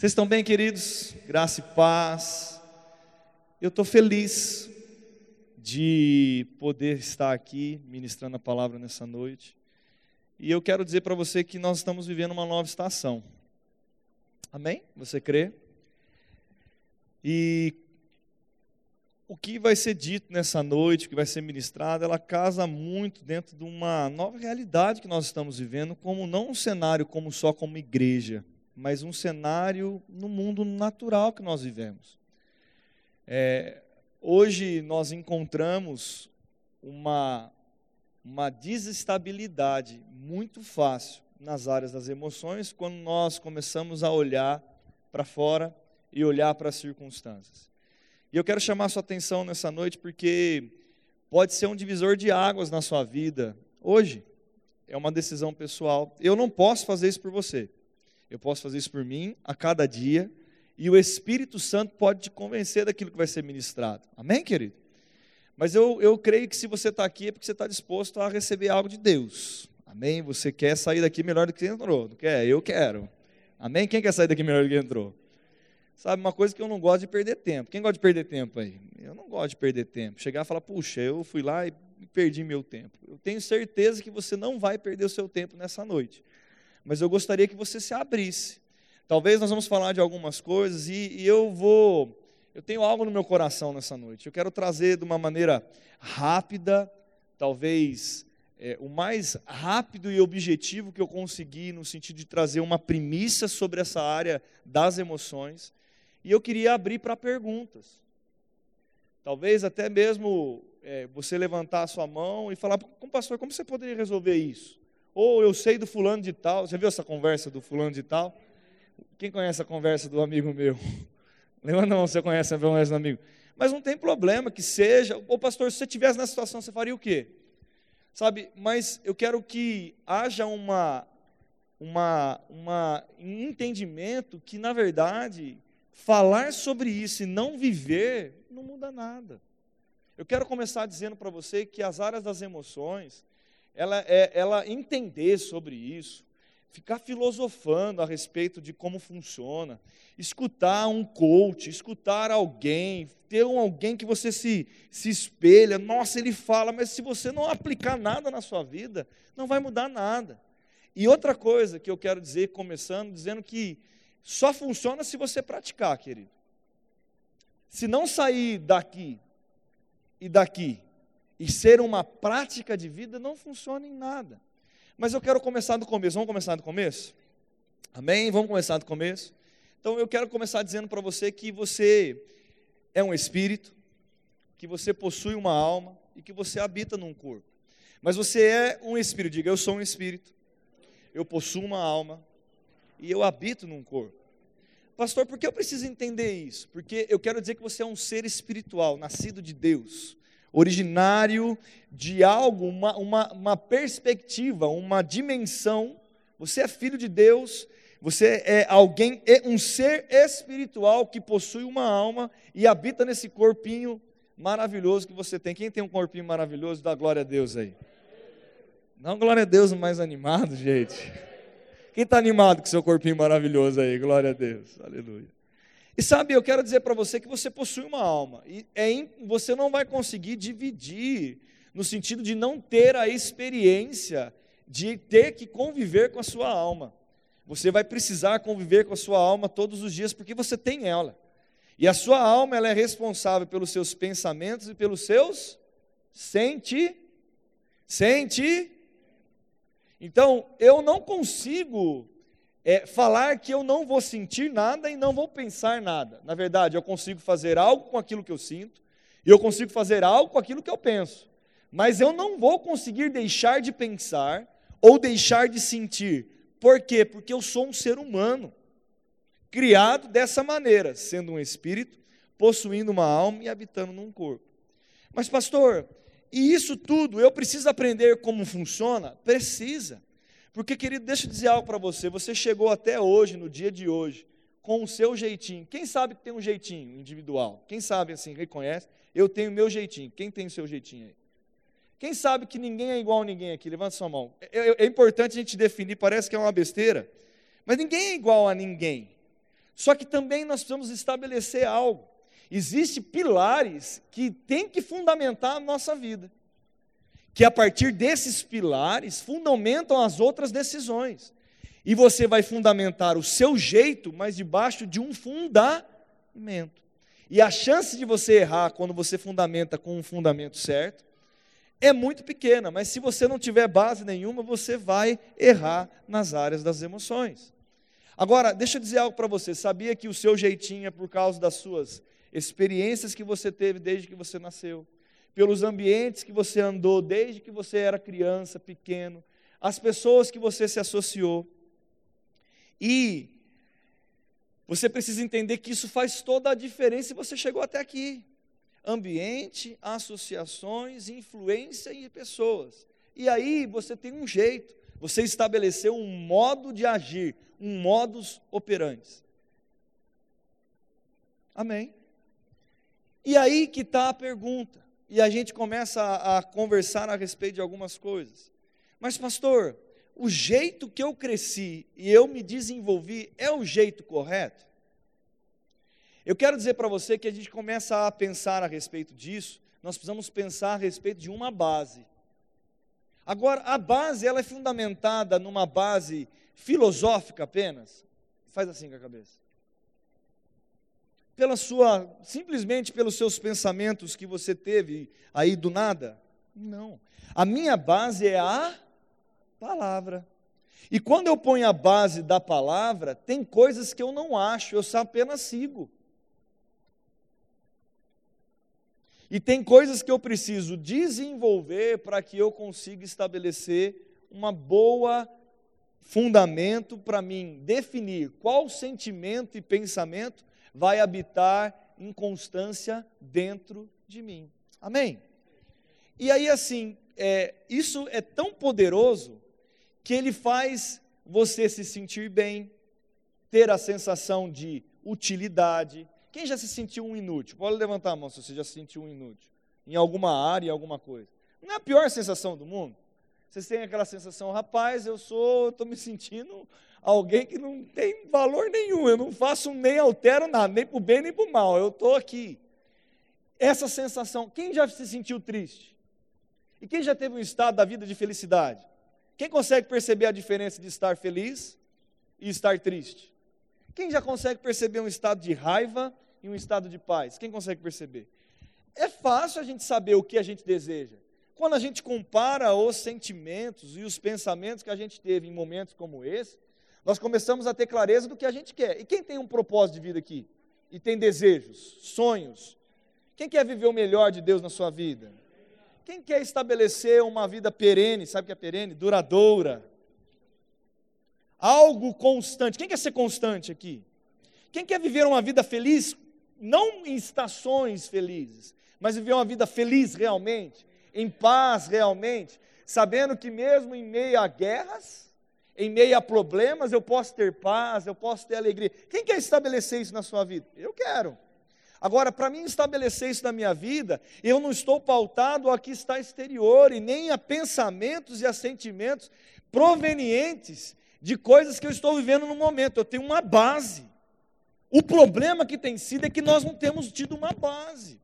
Vocês estão bem, queridos? Graça e paz. Eu estou feliz de poder estar aqui ministrando a palavra nessa noite. E eu quero dizer para você que nós estamos vivendo uma nova estação. Amém? Você crê? E o que vai ser dito nessa noite, o que vai ser ministrado, ela casa muito dentro de uma nova realidade que nós estamos vivendo, como não um cenário como só como igreja, mas um cenário no mundo natural que nós vivemos. É, hoje nós encontramos uma, uma desestabilidade muito fácil nas áreas das emoções quando nós começamos a olhar para fora e olhar para as circunstâncias. E eu quero chamar a sua atenção nessa noite porque pode ser um divisor de águas na sua vida hoje. É uma decisão pessoal. Eu não posso fazer isso por você. Eu posso fazer isso por mim a cada dia. E o Espírito Santo pode te convencer daquilo que vai ser ministrado. Amém, querido? Mas eu, eu creio que se você está aqui é porque você está disposto a receber algo de Deus. Amém? Você quer sair daqui melhor do que entrou, não quer? Eu quero. Amém? Quem quer sair daqui melhor do que entrou? Sabe, uma coisa que eu não gosto de perder tempo. Quem gosta de perder tempo aí? Eu não gosto de perder tempo. Chegar e falar, puxa, eu fui lá e perdi meu tempo. Eu tenho certeza que você não vai perder o seu tempo nessa noite. Mas eu gostaria que você se abrisse. Talvez nós vamos falar de algumas coisas e, e eu vou. Eu tenho algo no meu coração nessa noite. Eu quero trazer de uma maneira rápida, talvez é, o mais rápido e objetivo que eu conseguir, no sentido de trazer uma premissa sobre essa área das emoções. E eu queria abrir para perguntas. Talvez até mesmo é, você levantar a sua mão e falar, com pastor, como você poderia resolver isso? Ou eu sei do fulano de tal. Você viu essa conversa do fulano de tal? Quem conhece a conversa do amigo meu? Lembra não, você conhece a conversa do amigo. Mas não tem problema que seja. Ô pastor, se você estivesse nessa situação, você faria o quê? Sabe, mas eu quero que haja uma, uma, uma um entendimento que, na verdade, falar sobre isso e não viver não muda nada. Eu quero começar dizendo para você que as áreas das emoções, ela, é, ela entender sobre isso, ficar filosofando a respeito de como funciona, escutar um coach, escutar alguém, ter um alguém que você se, se espelha, nossa, ele fala, mas se você não aplicar nada na sua vida, não vai mudar nada. E outra coisa que eu quero dizer, começando, dizendo que só funciona se você praticar, querido. Se não sair daqui e daqui e ser uma prática de vida, não funciona em nada. Mas eu quero começar do começo. Vamos começar do começo? Amém? Vamos começar do começo? Então eu quero começar dizendo para você que você é um espírito, que você possui uma alma e que você habita num corpo. Mas você é um espírito, diga, eu sou um espírito, eu possuo uma alma e eu habito num corpo. Pastor, por que eu preciso entender isso? Porque eu quero dizer que você é um ser espiritual, nascido de Deus, originário de algo, uma, uma, uma perspectiva, uma dimensão. Você é filho de Deus, você é alguém, é um ser espiritual que possui uma alma e habita nesse corpinho maravilhoso que você tem. Quem tem um corpinho maravilhoso, dá glória a Deus aí. Não glória a Deus mais animado, gente. Quem está animado com seu corpinho maravilhoso aí? Glória a Deus. Aleluia. E sabe, eu quero dizer para você que você possui uma alma. E é, você não vai conseguir dividir, no sentido de não ter a experiência de ter que conviver com a sua alma. Você vai precisar conviver com a sua alma todos os dias, porque você tem ela. E a sua alma ela é responsável pelos seus pensamentos e pelos seus sente, sente, então, eu não consigo é, falar que eu não vou sentir nada e não vou pensar nada. Na verdade, eu consigo fazer algo com aquilo que eu sinto e eu consigo fazer algo com aquilo que eu penso. Mas eu não vou conseguir deixar de pensar ou deixar de sentir. Por quê? Porque eu sou um ser humano, criado dessa maneira, sendo um espírito, possuindo uma alma e habitando num corpo. Mas, pastor, e isso tudo, eu preciso aprender como funciona? Precisa. Porque, querido, deixa eu dizer algo para você. Você chegou até hoje, no dia de hoje, com o seu jeitinho. Quem sabe que tem um jeitinho individual? Quem sabe assim, reconhece? Eu tenho o meu jeitinho. Quem tem o seu jeitinho aí? Quem sabe que ninguém é igual a ninguém aqui? Levanta sua mão. É, é, é importante a gente definir, parece que é uma besteira, mas ninguém é igual a ninguém. Só que também nós precisamos estabelecer algo. Existem pilares que têm que fundamentar a nossa vida. Que a partir desses pilares fundamentam as outras decisões. E você vai fundamentar o seu jeito, mas debaixo de um fundamento. E a chance de você errar quando você fundamenta com um fundamento certo é muito pequena, mas se você não tiver base nenhuma, você vai errar nas áreas das emoções. Agora, deixa eu dizer algo para você. Sabia que o seu jeitinho é por causa das suas experiências que você teve desde que você nasceu, pelos ambientes que você andou desde que você era criança, pequeno, as pessoas que você se associou. E você precisa entender que isso faz toda a diferença e você chegou até aqui. Ambiente, associações, influência e pessoas. E aí você tem um jeito, você estabeleceu um modo de agir, um modus operandi. Amém? E aí que está a pergunta. E a gente começa a, a conversar a respeito de algumas coisas. Mas, pastor, o jeito que eu cresci e eu me desenvolvi é o jeito correto? Eu quero dizer para você que a gente começa a pensar a respeito disso, nós precisamos pensar a respeito de uma base. Agora, a base ela é fundamentada numa base filosófica apenas? Faz assim com a cabeça. Pela sua, simplesmente pelos seus pensamentos que você teve aí do nada? Não. A minha base é a palavra. E quando eu ponho a base da palavra, tem coisas que eu não acho, eu só apenas sigo. E tem coisas que eu preciso desenvolver para que eu consiga estabelecer uma boa fundamento para mim definir qual sentimento e pensamento vai habitar em constância dentro de mim. Amém? E aí, assim, é, isso é tão poderoso que ele faz você se sentir bem, ter a sensação de utilidade. Quem já se sentiu um inútil? Pode levantar a mão se você já se sentiu um inútil, em alguma área, em alguma coisa. Não é a pior sensação do mundo? Vocês têm aquela sensação, rapaz, eu sou, estou me sentindo alguém que não tem valor nenhum, eu não faço nem altero nada, nem para o bem nem para o mal, eu estou aqui. Essa sensação, quem já se sentiu triste? E quem já teve um estado da vida de felicidade? Quem consegue perceber a diferença de estar feliz e estar triste? Quem já consegue perceber um estado de raiva e um estado de paz? Quem consegue perceber? É fácil a gente saber o que a gente deseja. Quando a gente compara os sentimentos e os pensamentos que a gente teve em momentos como esse, nós começamos a ter clareza do que a gente quer. E quem tem um propósito de vida aqui? E tem desejos, sonhos? Quem quer viver o melhor de Deus na sua vida? Quem quer estabelecer uma vida perene, sabe o que é perene? Duradoura. Algo constante. Quem quer ser constante aqui? Quem quer viver uma vida feliz, não em estações felizes, mas viver uma vida feliz realmente, em paz realmente, sabendo que mesmo em meio a guerras, em meio a problemas, eu posso ter paz, eu posso ter alegria. Quem quer estabelecer isso na sua vida? Eu quero. Agora, para mim estabelecer isso na minha vida, eu não estou pautado ao que está exterior e nem a pensamentos e a sentimentos provenientes de coisas que eu estou vivendo no momento. Eu tenho uma base. O problema que tem sido é que nós não temos tido uma base.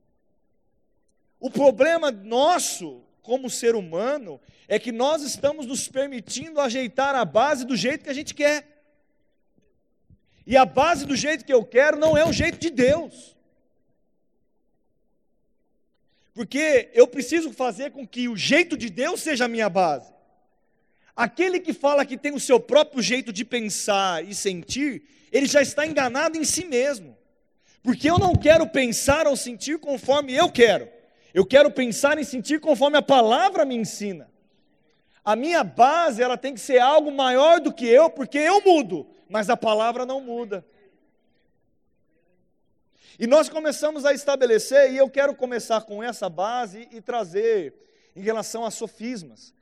O problema nosso, como ser humano, é que nós estamos nos permitindo ajeitar a base do jeito que a gente quer. E a base do jeito que eu quero não é o jeito de Deus. Porque eu preciso fazer com que o jeito de Deus seja a minha base. Aquele que fala que tem o seu próprio jeito de pensar e sentir, ele já está enganado em si mesmo. Porque eu não quero pensar ou sentir conforme eu quero. Eu quero pensar e sentir conforme a palavra me ensina. A minha base, ela tem que ser algo maior do que eu, porque eu mudo, mas a palavra não muda. E nós começamos a estabelecer, e eu quero começar com essa base e trazer em relação a sofismas.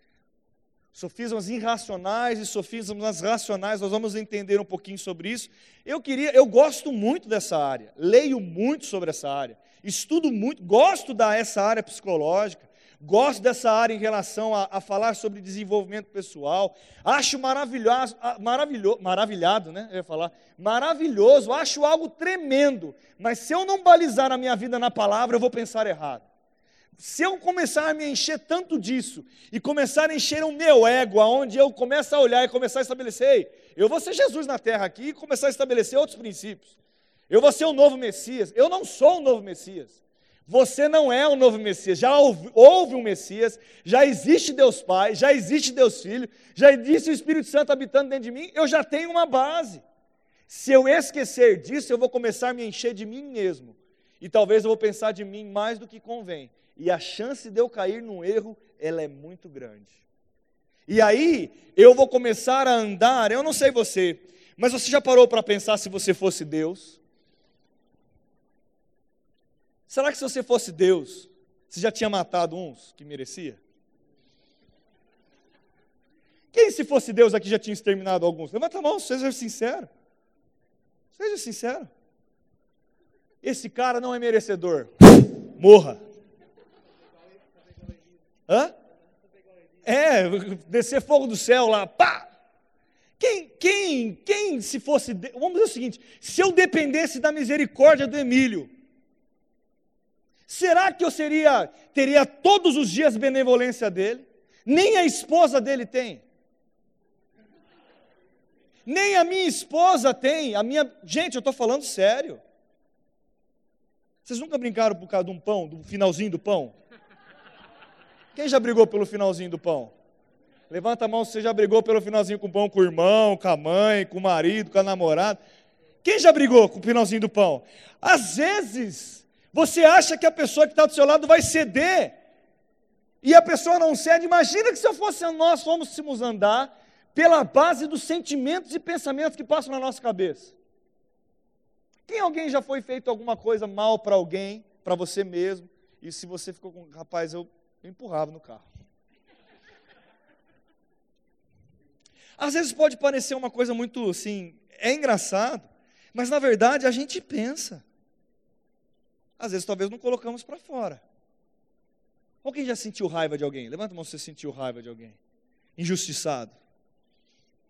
Sofismas irracionais e sofismas racionais, nós vamos entender um pouquinho sobre isso. Eu queria, eu gosto muito dessa área, leio muito sobre essa área, estudo muito, gosto da essa área psicológica, gosto dessa área em relação a, a falar sobre desenvolvimento pessoal, acho maravilhoso, maravilho, maravilhado, né? Eu ia falar, maravilhoso, acho algo tremendo, mas se eu não balizar a minha vida na palavra, eu vou pensar errado. Se eu começar a me encher tanto disso e começar a encher o meu ego, aonde eu começo a olhar e começar a estabelecer, eu vou ser Jesus na terra aqui e começar a estabelecer outros princípios. Eu vou ser o novo Messias. Eu não sou o novo Messias. Você não é o novo Messias. Já houve, houve um Messias, já existe Deus Pai, já existe Deus Filho, já existe o Espírito Santo habitando dentro de mim. Eu já tenho uma base. Se eu esquecer disso, eu vou começar a me encher de mim mesmo. E talvez eu vou pensar de mim mais do que convém. E a chance de eu cair num erro, ela é muito grande. E aí, eu vou começar a andar, eu não sei você, mas você já parou para pensar se você fosse Deus? Será que se você fosse Deus, você já tinha matado uns que merecia? Quem, se fosse Deus aqui, já tinha exterminado alguns? Levanta a mão, seja sincero. Seja sincero. Esse cara não é merecedor. Morra. Hã? É, descer fogo do céu lá, pá! Quem, quem, quem se fosse. Vamos dizer o seguinte: se eu dependesse da misericórdia do Emílio, Será que eu seria, teria todos os dias benevolência dele? Nem a esposa dele tem. Nem a minha esposa tem. A minha, gente, eu estou falando sério. Vocês nunca brincaram por causa de um pão, do finalzinho do pão? Quem já brigou pelo finalzinho do pão? Levanta a mão se você já brigou pelo finalzinho com o pão com o irmão, com a mãe, com o marido, com a namorada. Quem já brigou com o finalzinho do pão? Às vezes, você acha que a pessoa que está do seu lado vai ceder? E a pessoa não cede. Imagina que se eu fosse nós fôssemos andar pela base dos sentimentos e pensamentos que passam na nossa cabeça. Quem alguém já foi feito alguma coisa mal para alguém, para você mesmo, e se você ficou com, rapaz, eu, eu empurrava no carro. Às vezes pode parecer uma coisa muito assim, é engraçado, mas na verdade a gente pensa. Às vezes, talvez não colocamos para fora. Quem já sentiu raiva de alguém? Levanta a mão se você sentiu raiva de alguém. Injustiçado.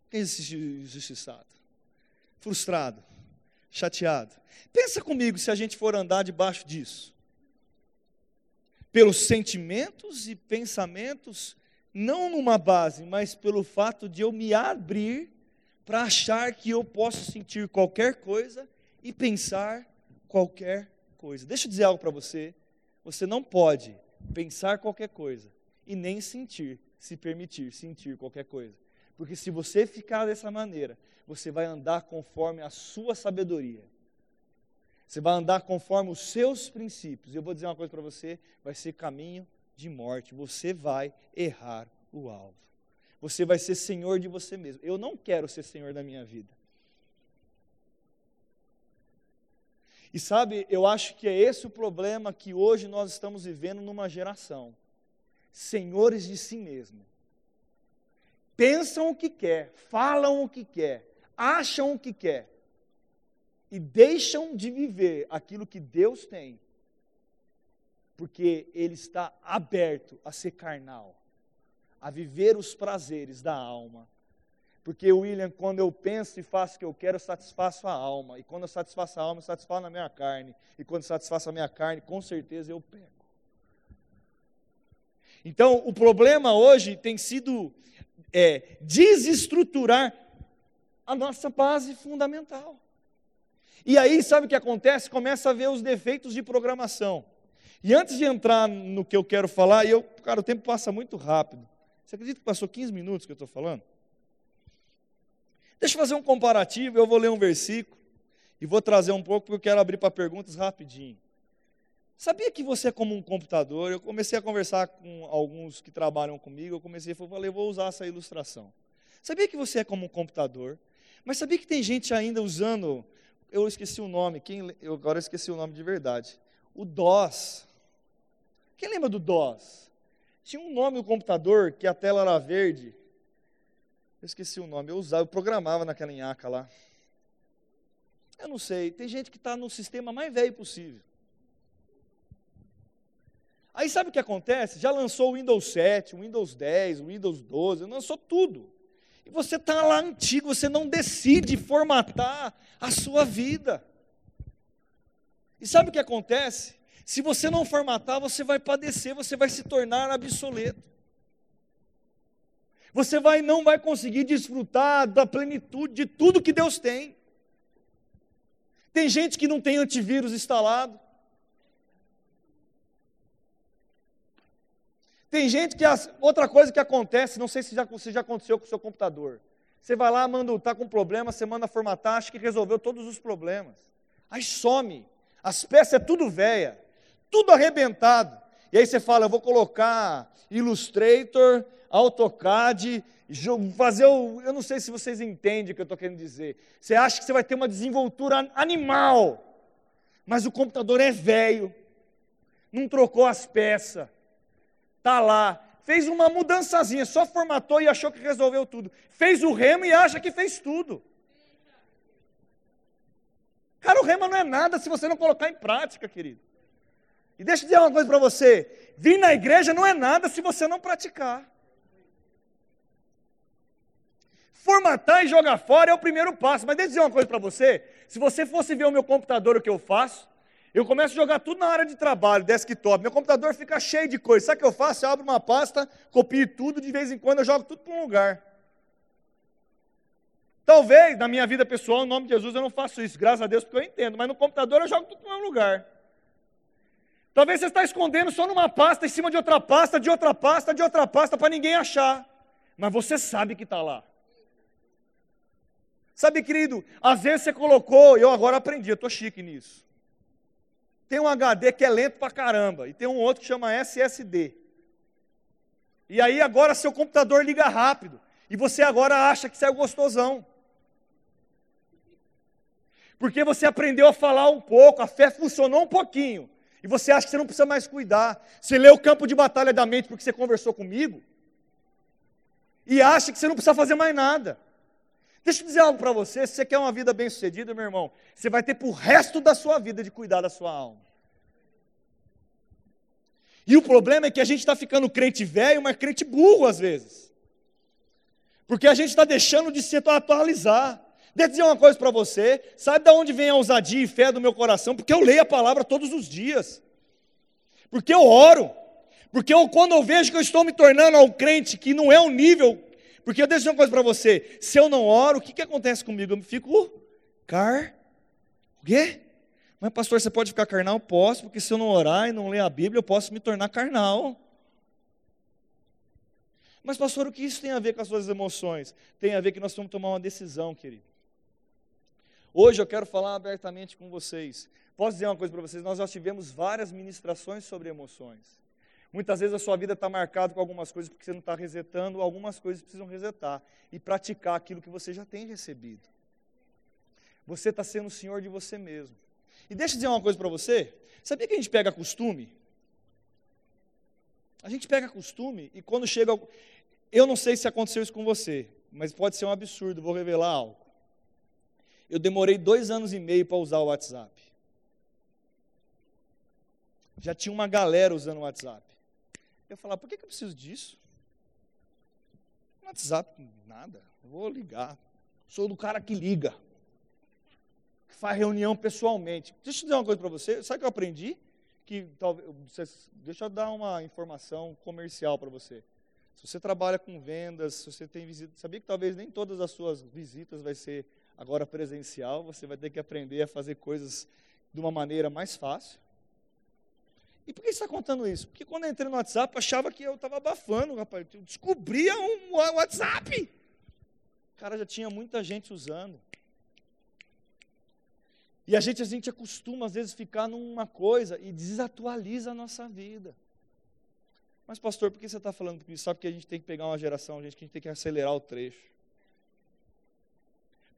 Quem se sentiu injustiçado? Frustrado. Chateado. Pensa comigo se a gente for andar debaixo disso. Pelos sentimentos e pensamentos, não numa base, mas pelo fato de eu me abrir para achar que eu posso sentir qualquer coisa e pensar qualquer coisa. Deixa eu dizer algo para você. Você não pode pensar qualquer coisa e nem sentir, se permitir sentir qualquer coisa. Porque se você ficar dessa maneira, você vai andar conforme a sua sabedoria. Você vai andar conforme os seus princípios. E eu vou dizer uma coisa para você: vai ser caminho de morte. Você vai errar o alvo. Você vai ser senhor de você mesmo. Eu não quero ser senhor da minha vida. E sabe, eu acho que é esse o problema que hoje nós estamos vivendo numa geração. Senhores de si mesmo. Pensam o que quer, falam o que quer, acham o que quer e deixam de viver aquilo que Deus tem, porque ele está aberto a ser carnal, a viver os prazeres da alma, porque, William, quando eu penso e faço o que eu quero, eu satisfaço a alma. E quando eu satisfaço a alma, eu satisfaço na minha carne. E quando eu satisfaço a minha carne, com certeza eu pego. Então, o problema hoje tem sido é, desestruturar a nossa base fundamental. E aí, sabe o que acontece? Começa a ver os defeitos de programação. E antes de entrar no que eu quero falar, eu, cara, o tempo passa muito rápido. Você acredita que passou 15 minutos que eu estou falando? Deixa eu fazer um comparativo, eu vou ler um versículo e vou trazer um pouco, porque eu quero abrir para perguntas rapidinho. Sabia que você é como um computador? Eu comecei a conversar com alguns que trabalham comigo, eu comecei a falar, eu vou usar essa ilustração. Sabia que você é como um computador? Mas sabia que tem gente ainda usando, eu esqueci o nome, quem, eu agora esqueci o nome de verdade, o DOS. Quem lembra do DOS? Tinha um nome no computador que a tela era verde, eu esqueci o nome, eu usava, eu programava naquela enhaca lá. Eu não sei, tem gente que está no sistema mais velho possível. Aí sabe o que acontece? Já lançou o Windows 7, o Windows 10, o Windows 12, lançou tudo. E você está lá antigo, você não decide formatar a sua vida. E sabe o que acontece? Se você não formatar, você vai padecer, você vai se tornar obsoleto. Você vai, não vai conseguir desfrutar da plenitude de tudo que Deus tem. Tem gente que não tem antivírus instalado. Tem gente que. Outra coisa que acontece, não sei se já, se já aconteceu com o seu computador. Você vai lá, manda, está com problema, você manda formatar, acha que resolveu todos os problemas. Aí some. As peças é tudo velha, tudo arrebentado. E aí você fala, eu vou colocar Illustrator, AutoCAD, fazer o. Eu não sei se vocês entendem o que eu estou querendo dizer. Você acha que você vai ter uma desenvoltura animal, mas o computador é velho, não trocou as peças está lá, fez uma mudançazinha, só formatou e achou que resolveu tudo. Fez o remo e acha que fez tudo. Cara, o rema não é nada se você não colocar em prática, querido. E deixa eu dizer uma coisa para você: vir na igreja não é nada se você não praticar. Formatar e jogar fora é o primeiro passo. Mas deixa eu dizer uma coisa para você: se você fosse ver o meu computador, o que eu faço, eu começo a jogar tudo na área de trabalho, desktop. Meu computador fica cheio de coisa. Sabe o que eu faço? Eu abro uma pasta, copio tudo, de vez em quando eu jogo tudo para um lugar. Talvez na minha vida pessoal, em nome de Jesus, eu não faço isso, graças a Deus, porque eu entendo, mas no computador eu jogo tudo para um lugar. Talvez você está escondendo só numa pasta, em cima de outra pasta, de outra pasta, de outra pasta, para ninguém achar. Mas você sabe que está lá. Sabe, querido, às vezes você colocou, eu agora aprendi, eu estou chique nisso. Tem um HD que é lento pra caramba, e tem um outro que chama SSD. E aí agora seu computador liga rápido, e você agora acha que saiu gostosão. Porque você aprendeu a falar um pouco, a fé funcionou um pouquinho, e você acha que você não precisa mais cuidar. Você lê o campo de batalha da mente porque você conversou comigo, e acha que você não precisa fazer mais nada. Deixa eu dizer algo para você: se você quer uma vida bem-sucedida, meu irmão, você vai ter para o resto da sua vida de cuidar da sua alma. E o problema é que a gente está ficando crente velho, mas crente burro às vezes. Porque a gente está deixando de se atualizar. Deixa eu dizer uma coisa para você: sabe de onde vem a ousadia e fé do meu coração? Porque eu leio a palavra todos os dias. Porque eu oro. Porque eu, quando eu vejo que eu estou me tornando um crente que não é o nível porque eu deixo uma coisa para você: se eu não oro, o que, que acontece comigo? Eu fico car. O quê? Mas, pastor, você pode ficar carnal? Posso, porque se eu não orar e não ler a Bíblia, eu posso me tornar carnal. Mas, pastor, o que isso tem a ver com as suas emoções? Tem a ver que nós vamos tomar uma decisão, querido. Hoje eu quero falar abertamente com vocês. Posso dizer uma coisa para vocês? Nós já tivemos várias ministrações sobre emoções. Muitas vezes a sua vida está marcada com algumas coisas porque você não está resetando, algumas coisas precisam resetar e praticar aquilo que você já tem recebido. Você está sendo o senhor de você mesmo. E deixa eu dizer uma coisa para você: sabia que a gente pega costume? A gente pega costume e quando chega. Eu não sei se aconteceu isso com você, mas pode ser um absurdo, vou revelar algo. Eu demorei dois anos e meio para usar o WhatsApp. Já tinha uma galera usando o WhatsApp. Eu falava, por que, que eu preciso disso? WhatsApp, nada. Vou ligar. Sou do cara que liga. Que faz reunião pessoalmente. Deixa eu dizer uma coisa para você. Sabe o que eu aprendi? Que talvez. Deixa eu dar uma informação comercial para você. Se você trabalha com vendas, se você tem visita, sabia que talvez nem todas as suas visitas vai ser agora presencial, você vai ter que aprender a fazer coisas de uma maneira mais fácil. E por que está contando isso? Porque quando eu entrei no WhatsApp, achava que eu estava abafando, rapaz. Eu descobria um WhatsApp. Cara, já tinha muita gente usando. E a gente, a gente acostuma, às vezes, ficar numa coisa e desatualiza a nossa vida. Mas, pastor, por que você está falando isso? Sabe que a gente tem que pegar uma geração, gente, que a gente tem que acelerar o trecho.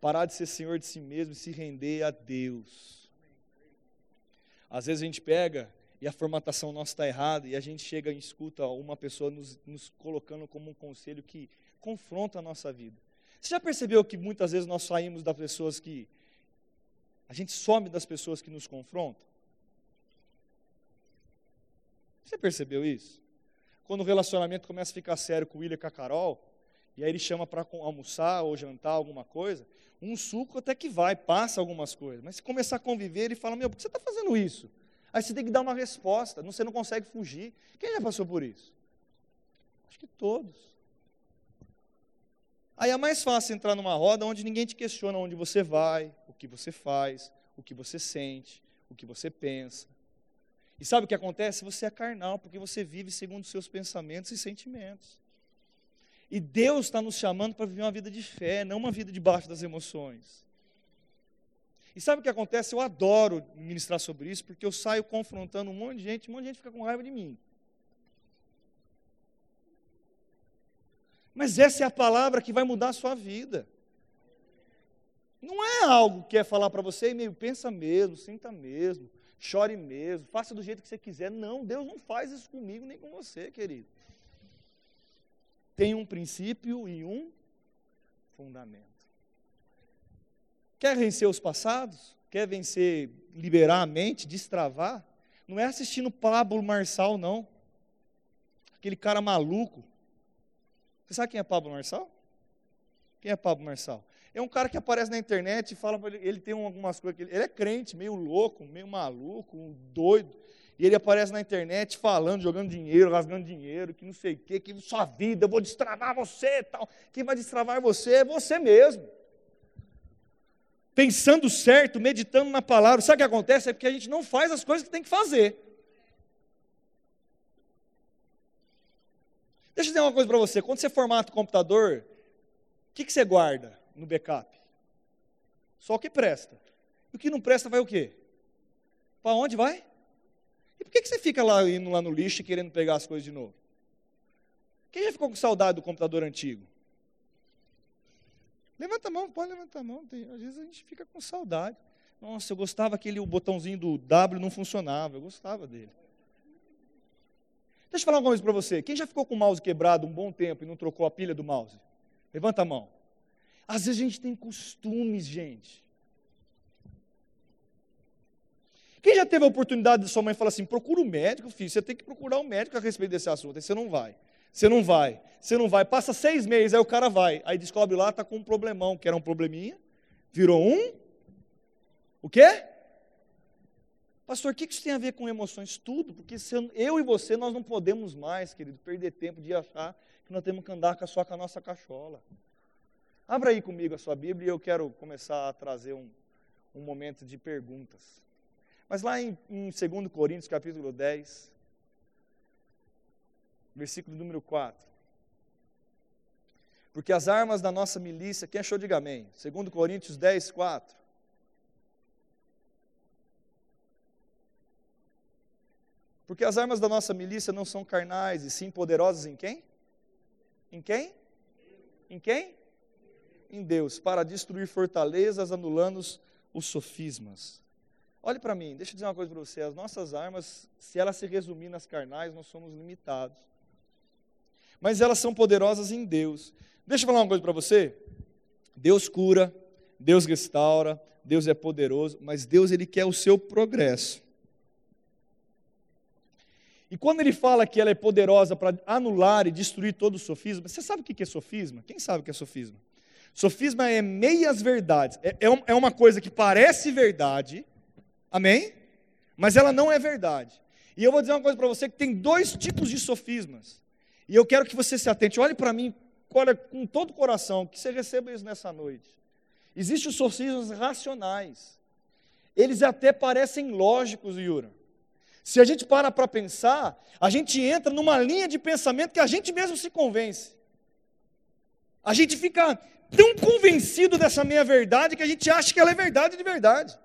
Parar de ser senhor de si mesmo e se render a Deus. Às vezes a gente pega e a formatação nossa está errada, e a gente chega e escuta uma pessoa nos, nos colocando como um conselho que confronta a nossa vida. Você já percebeu que muitas vezes nós saímos das pessoas que. A gente some das pessoas que nos confrontam? Você percebeu isso? Quando o relacionamento começa a ficar sério com o William e com a Carol, e aí ele chama para almoçar ou jantar alguma coisa, um suco até que vai, passa algumas coisas. Mas se começar a conviver, ele fala: Meu, por que você está fazendo isso? Aí você tem que dar uma resposta, você não consegue fugir. Quem já passou por isso? Acho que todos. Aí é mais fácil entrar numa roda onde ninguém te questiona onde você vai, o que você faz, o que você sente, o que você pensa. E sabe o que acontece? Você é carnal, porque você vive segundo seus pensamentos e sentimentos. E Deus está nos chamando para viver uma vida de fé, não uma vida debaixo das emoções. E sabe o que acontece? Eu adoro ministrar sobre isso, porque eu saio confrontando um monte de gente, um monte de gente fica com raiva de mim. Mas essa é a palavra que vai mudar a sua vida. Não é algo que é falar para você, meio pensa mesmo, sinta mesmo, chore mesmo, faça do jeito que você quiser. Não, Deus não faz isso comigo nem com você, querido tem um princípio e um fundamento. Quer vencer os passados? Quer vencer, liberar a mente, destravar? Não é assistindo Pablo Marçal, não. Aquele cara maluco. Você sabe quem é Pablo Marçal? Quem é Pablo Marçal? É um cara que aparece na internet e fala, ele, ele tem algumas coisas, ele é crente, meio louco, meio maluco, doido e ele aparece na internet falando, jogando dinheiro, rasgando dinheiro, que não sei o quê, que sua vida, eu vou destravar você tal. Quem vai destravar você é você mesmo. Pensando certo, meditando na palavra. Sabe o que acontece? É porque a gente não faz as coisas que tem que fazer. Deixa eu dizer uma coisa para você. Quando você formata o computador, o que, que você guarda no backup? Só o que presta. E o que não presta vai o quê? Para onde vai? Por que, que você fica lá indo lá no lixo e querendo pegar as coisas de novo? Quem já ficou com saudade do computador antigo? Levanta a mão, pode levantar a mão. Tem, às vezes a gente fica com saudade. Nossa, eu gostava aquele o botãozinho do W não funcionava, eu gostava dele. Deixa eu falar uma coisa para você. Quem já ficou com o mouse quebrado um bom tempo e não trocou a pilha do mouse? Levanta a mão. Às vezes a gente tem costumes, gente. Quem já teve a oportunidade de sua mãe falar assim: procura um médico, filho, você tem que procurar um médico a respeito desse assunto. Aí você não vai. Você não vai. Você não vai. Passa seis meses, aí o cara vai. Aí descobre lá, está com um problemão, que era um probleminha. Virou um. O quê? Pastor, o que isso tem a ver com emoções? Tudo, porque eu e você, nós não podemos mais, querido, perder tempo de achar que nós temos que andar só com a nossa cachola. Abra aí comigo a sua Bíblia e eu quero começar a trazer um, um momento de perguntas. Mas lá em, em 2 Coríntios, capítulo 10, versículo número 4. Porque as armas da nossa milícia, quem achou, diga amém. 2 Coríntios 10, 4. Porque as armas da nossa milícia não são carnais, e sim poderosas em quem? Em quem? Em quem? Em Deus, para destruir fortalezas, anulando os sofismas. Olhe para mim, deixa eu dizer uma coisa para você: as nossas armas, se elas se resumir nas carnais, nós somos limitados. Mas elas são poderosas em Deus. Deixa eu falar uma coisa para você. Deus cura, Deus restaura, Deus é poderoso, mas Deus ele quer o seu progresso. E quando ele fala que ela é poderosa para anular e destruir todo o sofisma, você sabe o que é sofisma? Quem sabe o que é sofisma? Sofisma é meias verdades. É, é, é uma coisa que parece verdade, Amém? Mas ela não é verdade. E eu vou dizer uma coisa para você que tem dois tipos de sofismas. E eu quero que você se atente. Olhe para mim, olha com todo o coração, que você receba isso nessa noite. Existem os sofismas racionais. Eles até parecem lógicos, Yura. Se a gente para para pensar, a gente entra numa linha de pensamento que a gente mesmo se convence. A gente fica tão convencido dessa meia verdade que a gente acha que ela é verdade de verdade.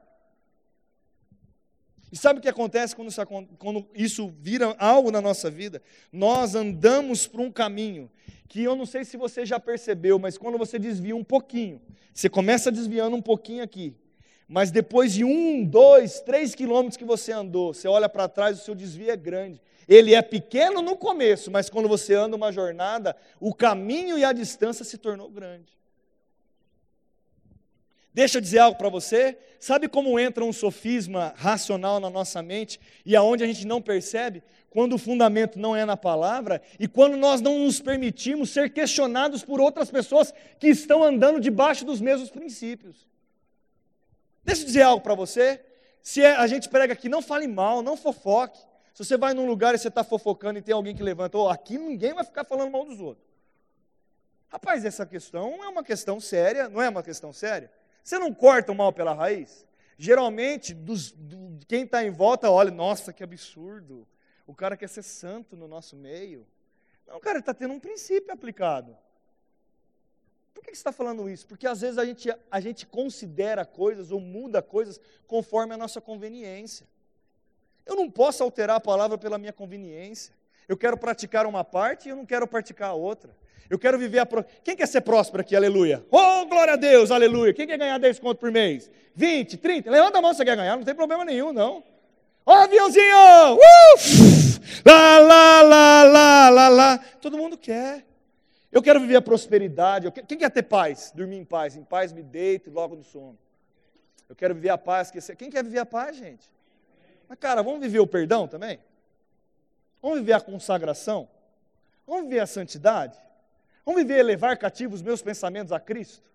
E sabe o que acontece quando isso, quando isso vira algo na nossa vida? Nós andamos por um caminho que eu não sei se você já percebeu, mas quando você desvia um pouquinho, você começa desviando um pouquinho aqui, mas depois de um, dois, três quilômetros que você andou, você olha para trás, o seu desvio é grande. Ele é pequeno no começo, mas quando você anda uma jornada, o caminho e a distância se tornou grande. Deixa eu dizer algo para você. Sabe como entra um sofisma racional na nossa mente e aonde a gente não percebe? Quando o fundamento não é na palavra e quando nós não nos permitimos ser questionados por outras pessoas que estão andando debaixo dos mesmos princípios. Deixa eu dizer algo para você. Se é, a gente prega aqui, não fale mal, não fofoque. Se você vai num lugar e você está fofocando e tem alguém que levanta, oh, aqui ninguém vai ficar falando mal dos outros. Rapaz, essa questão é uma questão séria, não é uma questão séria? Você não corta o mal pela raiz? Geralmente, dos, do, quem está em volta olha, nossa, que absurdo. O cara quer ser santo no nosso meio. Não, cara, está tendo um princípio aplicado. Por que você está falando isso? Porque às vezes a gente, a gente considera coisas ou muda coisas conforme a nossa conveniência. Eu não posso alterar a palavra pela minha conveniência. Eu quero praticar uma parte e eu não quero praticar a outra. Eu quero viver a. Pro... Quem quer ser próspero aqui? Aleluia. Oh, glória a Deus, aleluia. Quem quer ganhar 10 conto por mês? 20, 30? Levanta a mão se você quer ganhar, não tem problema nenhum, não. Ó, oh, aviãozinho! Uh! Lá, lá, lá, lá, lá, lá. Todo mundo quer. Eu quero viver a prosperidade. Quero... Quem quer ter paz? Dormir em paz. Em paz me deito e logo no sono. Eu quero viver a paz. Esquecer. Quem quer viver a paz, gente? Mas, cara, vamos viver o perdão também? Vamos viver a consagração? Vamos viver a santidade? Vamos viver levar cativos os meus pensamentos a Cristo?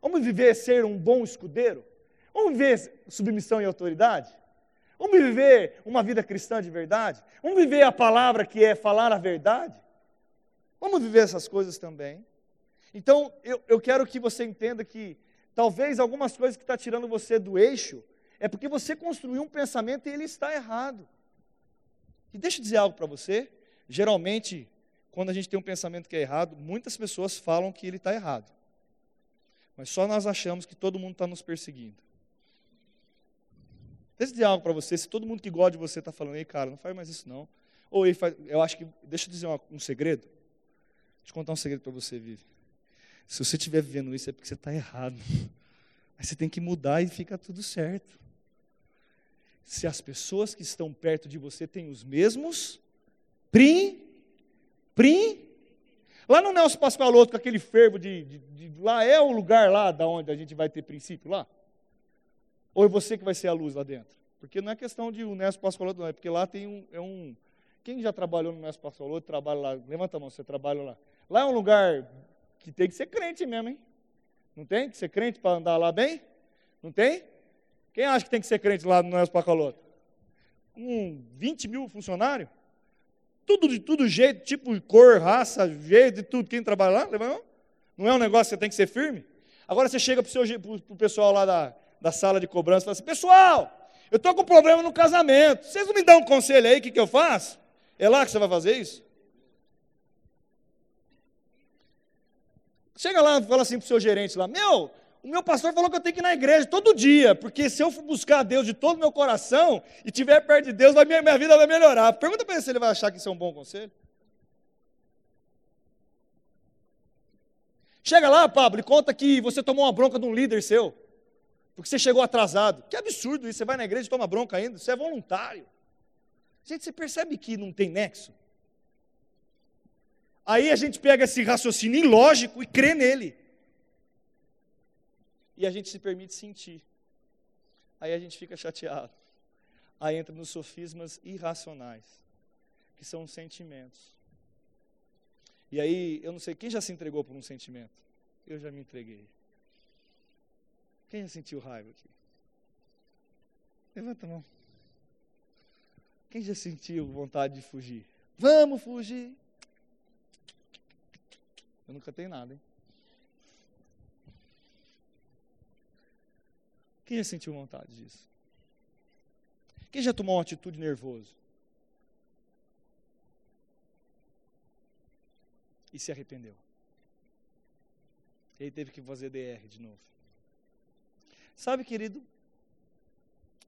Vamos viver ser um bom escudeiro? Vamos viver submissão e autoridade? Vamos viver uma vida cristã de verdade? Vamos viver a palavra que é falar a verdade? Vamos viver essas coisas também. Então, eu, eu quero que você entenda que talvez algumas coisas que estão tá tirando você do eixo é porque você construiu um pensamento e ele está errado. E deixa eu dizer algo para você. Geralmente, quando a gente tem um pensamento que é errado, muitas pessoas falam que ele está errado. Mas só nós achamos que todo mundo está nos perseguindo. Deixa eu dizer algo para você, se todo mundo que gosta de você está falando, ei cara, não faz mais isso não. Ou ele faz, eu acho que, deixa eu dizer um, segredo. Deixa eu contar um segredo para você, Vivi. Se você estiver vivendo isso é porque você está errado. Aí você tem que mudar e fica tudo certo. Se as pessoas que estão perto de você têm os mesmos prim Prim. Lá no Nelson Pascoaloto, com aquele fervo de, de, de, Lá é o lugar lá da onde a gente vai ter princípio lá? Ou é você que vai ser a luz lá dentro? Porque não é questão de o Nelson Pascoaloto, não, é porque lá tem um, é um. Quem já trabalhou no Nelson Pascoaloto, trabalha lá, levanta a mão, você trabalha lá. Lá é um lugar que tem que ser crente mesmo, hein? Não tem que ser crente para andar lá bem? Não tem? Quem acha que tem que ser crente lá no Nelson Pascoaloto? Com 20 mil funcionários? Tudo de tudo jeito, tipo cor, raça, jeito de tudo. Quem trabalha lá, não? É um negócio que você tem que ser firme? Agora você chega para o pessoal lá da, da sala de cobrança e fala assim: Pessoal, eu estou com problema no casamento. Vocês não me dão um conselho aí, o que, que eu faço? É lá que você vai fazer isso? Chega lá e fala assim para o seu gerente lá: Meu, o meu pastor falou que eu tenho que ir na igreja todo dia, porque se eu for buscar Deus de todo o meu coração e estiver perto de Deus, minha, minha vida vai melhorar. Pergunta para ele se ele vai achar que isso é um bom conselho. Chega lá, Pablo, e conta que você tomou uma bronca de um líder seu, porque você chegou atrasado. Que absurdo isso, você vai na igreja e toma bronca ainda, você é voluntário. Gente, você percebe que não tem nexo? Aí a gente pega esse raciocínio ilógico e crê nele e a gente se permite sentir. Aí a gente fica chateado. Aí entra nos sofismas irracionais, que são os sentimentos. E aí, eu não sei, quem já se entregou por um sentimento? Eu já me entreguei. Quem já sentiu raiva aqui? Levanta a mão. Quem já sentiu vontade de fugir? Vamos fugir. Eu nunca tenho nada, hein? Quem já sentiu vontade disso? Quem já tomou uma atitude nervoso? E se arrependeu? Ele teve que fazer DR de novo. Sabe, querido,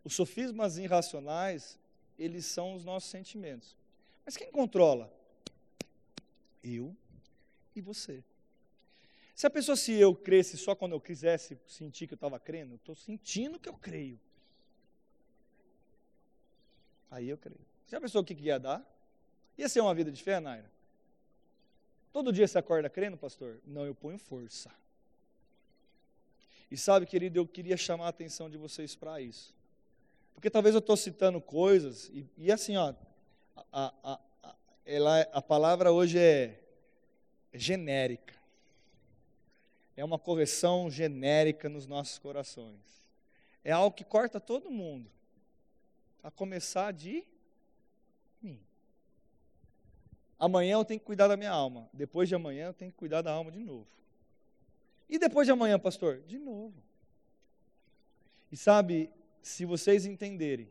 os sofismas irracionais, eles são os nossos sentimentos. Mas quem controla? Eu e você. Se a pessoa, se eu cresce só quando eu quisesse sentir que eu estava crendo, eu estou sentindo que eu creio. Aí eu creio. Se a pessoa o que, que ia dar? Ia ser uma vida de fé, Naira? Todo dia você acorda crendo, pastor? Não, eu ponho força. E sabe, querido, eu queria chamar a atenção de vocês para isso. Porque talvez eu estou citando coisas, e, e assim, ó, a, a, a, ela, a palavra hoje é, é genérica. É uma correção genérica nos nossos corações. É algo que corta todo mundo. A começar de mim. Amanhã eu tenho que cuidar da minha alma. Depois de amanhã eu tenho que cuidar da alma de novo. E depois de amanhã, pastor? De novo. E sabe, se vocês entenderem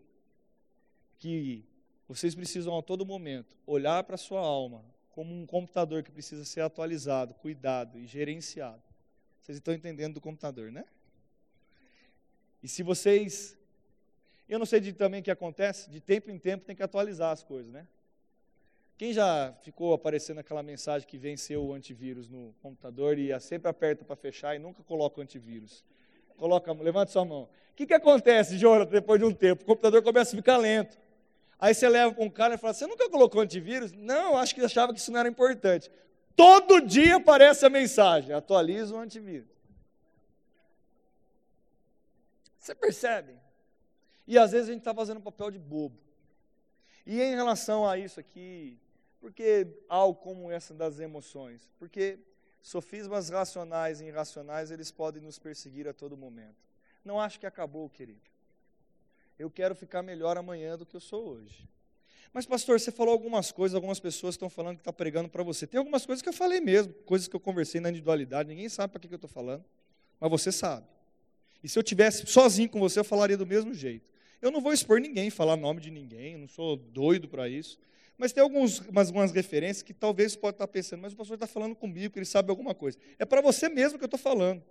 que vocês precisam a todo momento olhar para a sua alma como um computador que precisa ser atualizado, cuidado e gerenciado. Vocês estão entendendo do computador, né? E se vocês. Eu não sei de também o que acontece, de tempo em tempo tem que atualizar as coisas, né? Quem já ficou aparecendo aquela mensagem que venceu o antivírus no computador e sempre aperta para fechar e nunca coloca o antivírus? Coloca, levanta sua mão. O que, que acontece, Jonathan, depois de um tempo? O computador começa a ficar lento. Aí você leva para um cara e fala: Você nunca colocou antivírus? Não, acho que achava que isso não era importante. Todo dia aparece a mensagem: atualiza o antivírus. Você percebe? E às vezes a gente está fazendo papel de bobo. E em relação a isso aqui, por que algo como essa das emoções? Porque sofismas racionais e irracionais, eles podem nos perseguir a todo momento. Não acho que acabou, querido. Eu quero ficar melhor amanhã do que eu sou hoje. Mas, pastor, você falou algumas coisas, algumas pessoas estão falando que está pregando para você. Tem algumas coisas que eu falei mesmo, coisas que eu conversei na individualidade, ninguém sabe para que, que eu estou falando, mas você sabe. E se eu tivesse sozinho com você, eu falaria do mesmo jeito. Eu não vou expor ninguém, falar nome de ninguém, eu não sou doido para isso. Mas tem algumas, algumas referências que talvez você pode estar pensando, mas o pastor está falando comigo, que ele sabe alguma coisa. É para você mesmo que eu estou falando.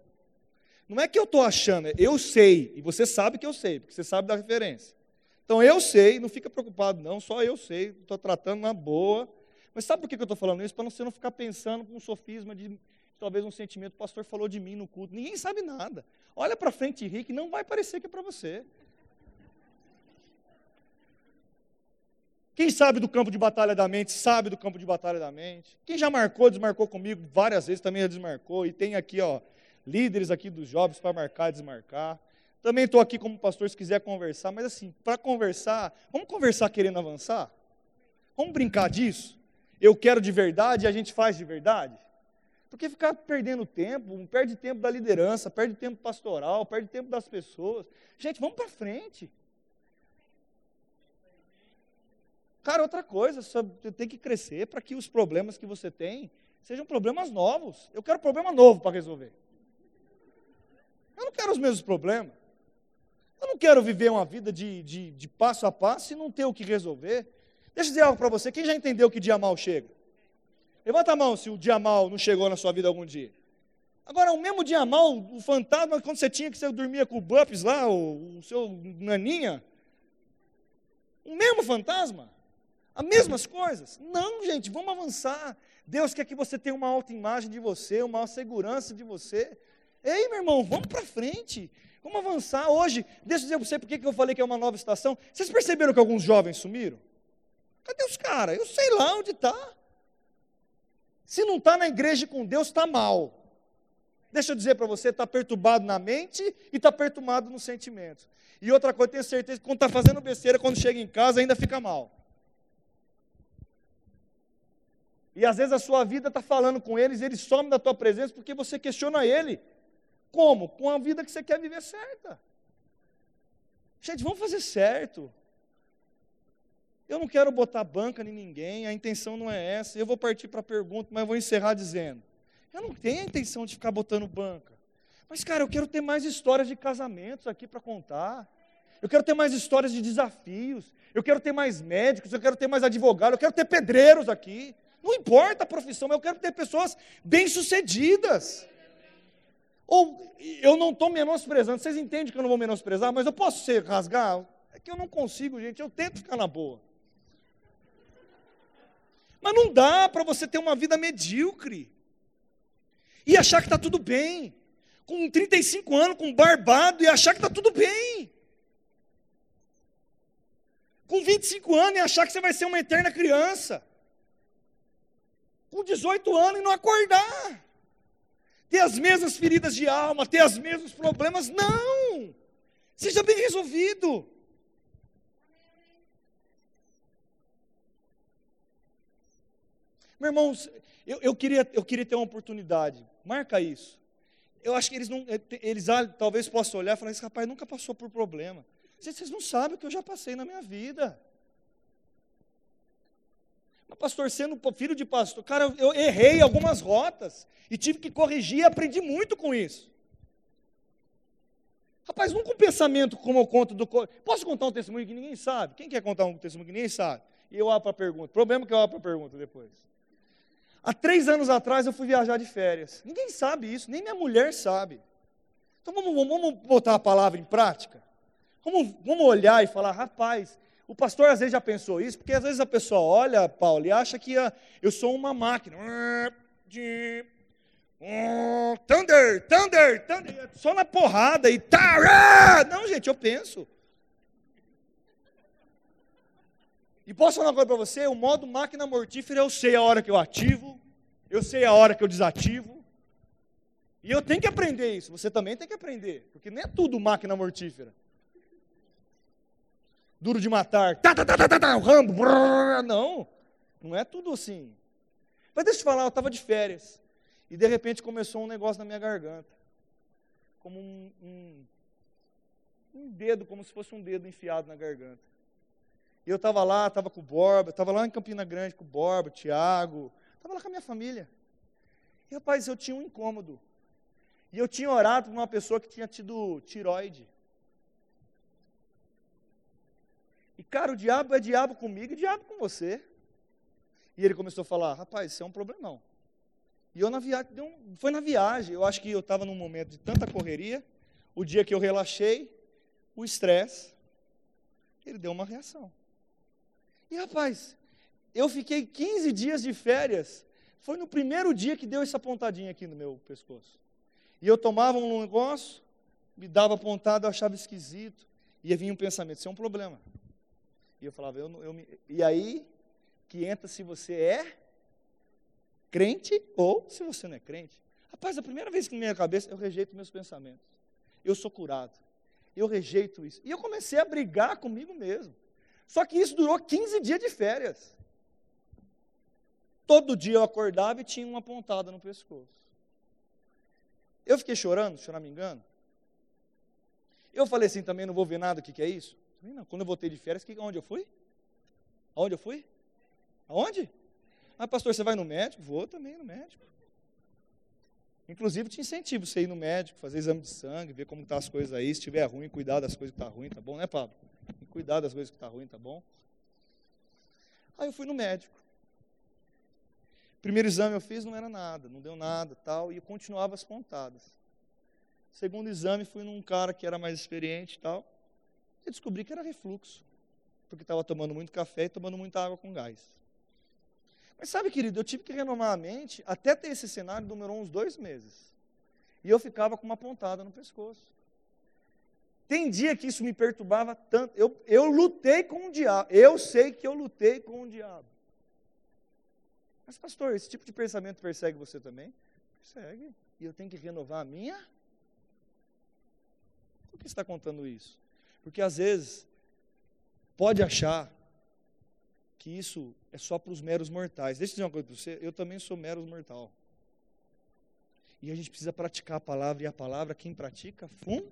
Não é que eu estou achando, é eu sei, e você sabe que eu sei, porque você sabe da referência. Então eu sei, não fica preocupado, não, só eu sei, estou tratando na boa. Mas sabe por que eu estou falando isso? Para você não ficar pensando com um sofisma de talvez um sentimento, o pastor falou de mim no culto. Ninguém sabe nada. Olha para frente e ri, que não vai parecer que é para você. Quem sabe do campo de batalha da mente, sabe do campo de batalha da mente. Quem já marcou, desmarcou comigo várias vezes, também já desmarcou. E tem aqui, ó, líderes aqui dos jovens para marcar desmarcar. Também estou aqui como pastor se quiser conversar, mas assim, para conversar, vamos conversar querendo avançar? Vamos brincar disso? Eu quero de verdade e a gente faz de verdade? Porque ficar perdendo tempo, perde tempo da liderança, perde tempo pastoral, perde tempo das pessoas. Gente, vamos para frente. Cara, outra coisa, você tem que crescer para que os problemas que você tem sejam problemas novos. Eu quero problema novo para resolver. Eu não quero os mesmos problemas. Eu não quero viver uma vida de, de, de passo a passo e não ter o que resolver. Deixa eu dizer algo para você. Quem já entendeu que dia mal chega? Levanta a mão se o dia mal não chegou na sua vida algum dia. Agora, o mesmo dia mal, o fantasma, quando você tinha que você dormia com o Bups lá, o, o seu naninha, o mesmo fantasma. As mesmas coisas? Não, gente, vamos avançar. Deus quer que você tenha uma autoimagem de você, uma segurança de você. Ei, meu irmão, vamos para frente. Vamos avançar. Hoje, deixa eu dizer para você por que eu falei que é uma nova estação. Vocês perceberam que alguns jovens sumiram? Cadê os caras? Eu sei lá onde está. Se não está na igreja com Deus, está mal. Deixa eu dizer para você, está perturbado na mente e está perturbado nos sentimentos. E outra coisa, tenho certeza que quando está fazendo besteira, quando chega em casa, ainda fica mal. E às vezes a sua vida está falando com eles, eles somem da tua presença porque você questiona ele. Como? Com a vida que você quer viver certa. Gente, vamos fazer certo. Eu não quero botar banca em ninguém, a intenção não é essa. Eu vou partir para a pergunta, mas vou encerrar dizendo: eu não tenho a intenção de ficar botando banca. Mas, cara, eu quero ter mais histórias de casamentos aqui para contar. Eu quero ter mais histórias de desafios. Eu quero ter mais médicos. Eu quero ter mais advogados. Eu quero ter pedreiros aqui. Não importa a profissão, eu quero ter pessoas bem-sucedidas. Ou eu não estou menosprezando, vocês entendem que eu não vou menosprezar, mas eu posso ser rasgar? É que eu não consigo, gente, eu tento ficar na boa. Mas não dá para você ter uma vida medíocre e achar que está tudo bem. Com 35 anos, com barbado, e achar que está tudo bem. Com 25 anos e achar que você vai ser uma eterna criança com 18 anos e não acordar. Ter as mesmas feridas de alma, ter os mesmos problemas. Não! Seja bem resolvido. Meu irmão, eu, eu, queria, eu queria ter uma oportunidade. Marca isso. Eu acho que eles não, eh, eles ah, talvez possam olhar e falar: esse rapaz nunca passou por problema. Vocês não sabem o que eu já passei na minha vida. Mas, pastor, sendo filho de pastor, cara, eu errei algumas rotas e tive que corrigir e aprendi muito com isso. Rapaz, nunca um pensamento como eu conto do. Posso contar um testemunho que ninguém sabe? Quem quer contar um testemunho que ninguém sabe? E eu abro para a pergunta. Problema que eu abro para a pergunta depois. Há três anos atrás eu fui viajar de férias. Ninguém sabe isso, nem minha mulher sabe. Então vamos, vamos botar a palavra em prática? Vamos, vamos olhar e falar, rapaz, o pastor às vezes já pensou isso, porque às vezes a pessoa olha, Paulo, e acha que ah, eu sou uma máquina. Thunder, thunder, thunder, só na porrada e tá. Não, gente, eu penso. E posso falar uma coisa para você? O modo máquina mortífera eu sei a hora que eu ativo, eu sei a hora que eu desativo. E eu tenho que aprender isso. Você também tem que aprender, porque não é tudo máquina mortífera. Duro de matar, tá, tá, tá, tá, tá, tá Rambo, brrr, não, não é tudo assim. Mas deixa eu te falar, eu estava de férias e de repente começou um negócio na minha garganta, como um, um, um dedo, como se fosse um dedo enfiado na garganta. E eu estava lá, estava com o Borba, estava lá em Campina Grande com o Borba, o Tiago, estava lá com a minha família. E rapaz, eu tinha um incômodo. E eu tinha orado por uma pessoa que tinha tido tiroide. E cara, o diabo é diabo comigo e diabo com você. E ele começou a falar: rapaz, isso é um problemão. E eu na viagem, foi na viagem, eu acho que eu estava num momento de tanta correria. O dia que eu relaxei, o estresse, ele deu uma reação. E rapaz, eu fiquei 15 dias de férias. Foi no primeiro dia que deu essa pontadinha aqui no meu pescoço. E eu tomava um negócio, me dava pontada, eu achava esquisito. E vinha um pensamento: isso é um problema. E eu falava, eu, eu me... e aí que entra se você é crente ou se você não é crente. Rapaz, a primeira vez que na minha cabeça eu rejeito meus pensamentos. Eu sou curado. Eu rejeito isso. E eu comecei a brigar comigo mesmo. Só que isso durou 15 dias de férias. Todo dia eu acordava e tinha uma pontada no pescoço. Eu fiquei chorando, se eu não me engano. Eu falei assim também, não vou ver nada, o que, que é isso? Não, quando eu voltei de férias, que, onde eu fui? Aonde eu fui? Aonde? Ah, pastor, você vai no médico? Vou também no médico. Inclusive, te incentivo você ir no médico, fazer exame de sangue, ver como estão tá as coisas aí. Se estiver ruim, cuidar das coisas que estão tá ruim, tá bom, né, Pablo? cuidar das coisas que estão tá ruim, tá bom? Aí eu fui no médico. Primeiro exame eu fiz, não era nada, não deu nada, tal, e eu continuava as pontadas. Segundo exame, fui num cara que era mais experiente, tal, e descobri que era refluxo, porque estava tomando muito café e tomando muita água com gás. Mas sabe, querido, eu tive que renovar a mente, até ter esse cenário, demorou uns dois meses. E eu ficava com uma pontada no pescoço. Tem dia que isso me perturbava tanto. Eu, eu lutei com o diabo. Eu sei que eu lutei com o diabo. Mas, pastor, esse tipo de pensamento persegue você também? Persegue. E eu tenho que renovar a minha? Por que está contando isso? Porque às vezes pode achar que isso é só para os meros mortais. Deixa eu dizer uma coisa para você, eu também sou mero mortal. E a gente precisa praticar a palavra, e a palavra, quem pratica, fum,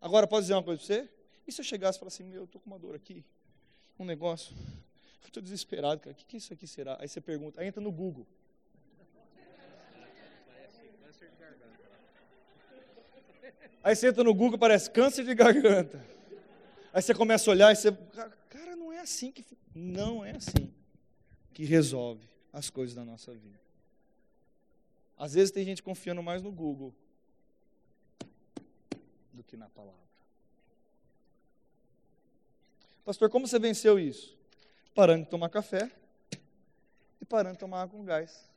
Agora, posso dizer uma coisa para você? E se eu chegasse e falasse assim, meu, eu estou com uma dor aqui, um negócio, estou desesperado, cara, o que, que isso aqui será? Aí você pergunta, aí entra no Google. Aí você entra no Google, parece câncer de garganta. Aí você começa a olhar e você, cara, não é assim que, não é assim que resolve as coisas da nossa vida. Às vezes tem gente confiando mais no Google do que na palavra. Pastor, como você venceu isso? Parando de tomar café e parando de tomar água com gás.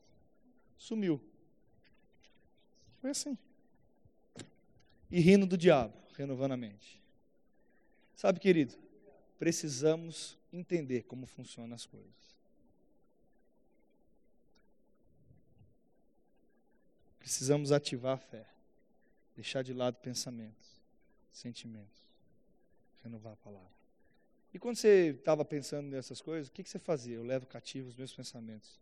Sumiu. Foi assim. E rindo do diabo, renovando a mente. Sabe, querido, precisamos entender como funcionam as coisas. Precisamos ativar a fé. Deixar de lado pensamentos, sentimentos. Renovar a palavra. E quando você estava pensando nessas coisas, o que, que você fazia? Eu levo cativo os meus pensamentos.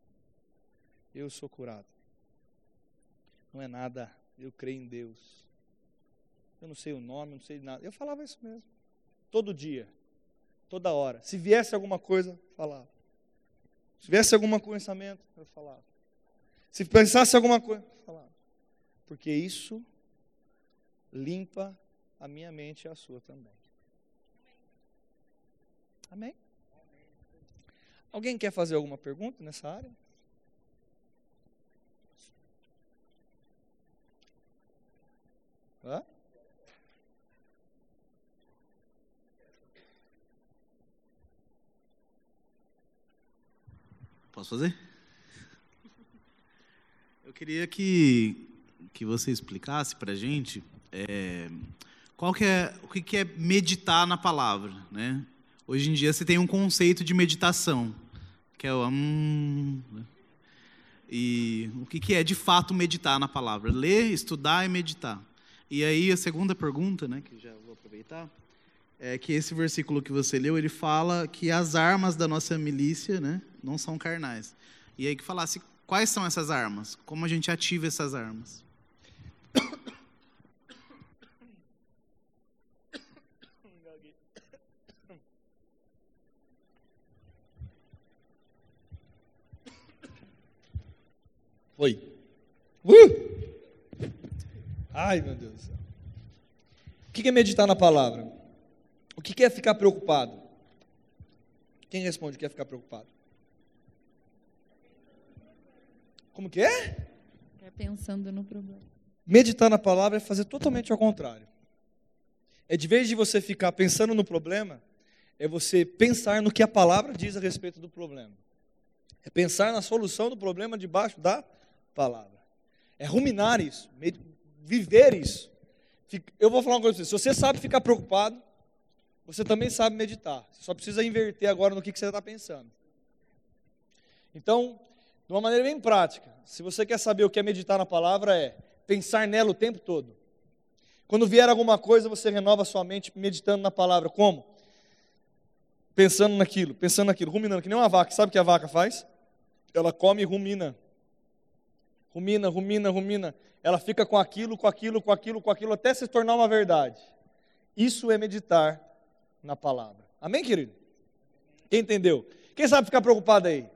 Eu sou curado. Não é nada, eu creio em Deus. Eu não sei o nome, não sei nada. Eu falava isso mesmo. Todo dia, toda hora. Se viesse alguma coisa, falava. Se viesse algum pensamento, eu falava. Se pensasse alguma coisa, eu falava. Porque isso limpa a minha mente e a sua também. Amém? Alguém quer fazer alguma pergunta nessa área? Hã? Posso fazer? Eu queria que, que você explicasse para a gente é, qual que é, o que, que é meditar na palavra, né? Hoje em dia você tem um conceito de meditação, que é o hum, né? e o que, que é de fato meditar na palavra? Ler, estudar e meditar. E aí a segunda pergunta, né, que já vou aproveitar, é que esse versículo que você leu, ele fala que as armas da nossa milícia, né, não são carnais. E aí que falasse quais são essas armas? Como a gente ativa essas armas? Oi. Uh! Ai, meu Deus. O que é meditar na palavra? O que é ficar preocupado? Quem responde que é ficar preocupado? Como que é? É pensando no problema. Meditar na palavra é fazer totalmente ao contrário. É de vez de você ficar pensando no problema, é você pensar no que a palavra diz a respeito do problema. É pensar na solução do problema debaixo da palavra. É ruminar isso, viver isso. Eu vou falar uma coisa para você: se você sabe ficar preocupado, você também sabe meditar. Você só precisa inverter agora no que você está pensando. Então, de uma maneira bem prática, se você quer saber o que é meditar na palavra, é pensar nela o tempo todo. Quando vier alguma coisa, você renova sua mente meditando na palavra. Como? Pensando naquilo, pensando naquilo, ruminando, que nem uma vaca. Sabe o que a vaca faz? Ela come e rumina rumina, rumina, rumina. Ela fica com aquilo, com aquilo, com aquilo, com aquilo, até se tornar uma verdade. Isso é meditar na palavra. Amém, querido? Quem entendeu? Quem sabe ficar preocupado aí?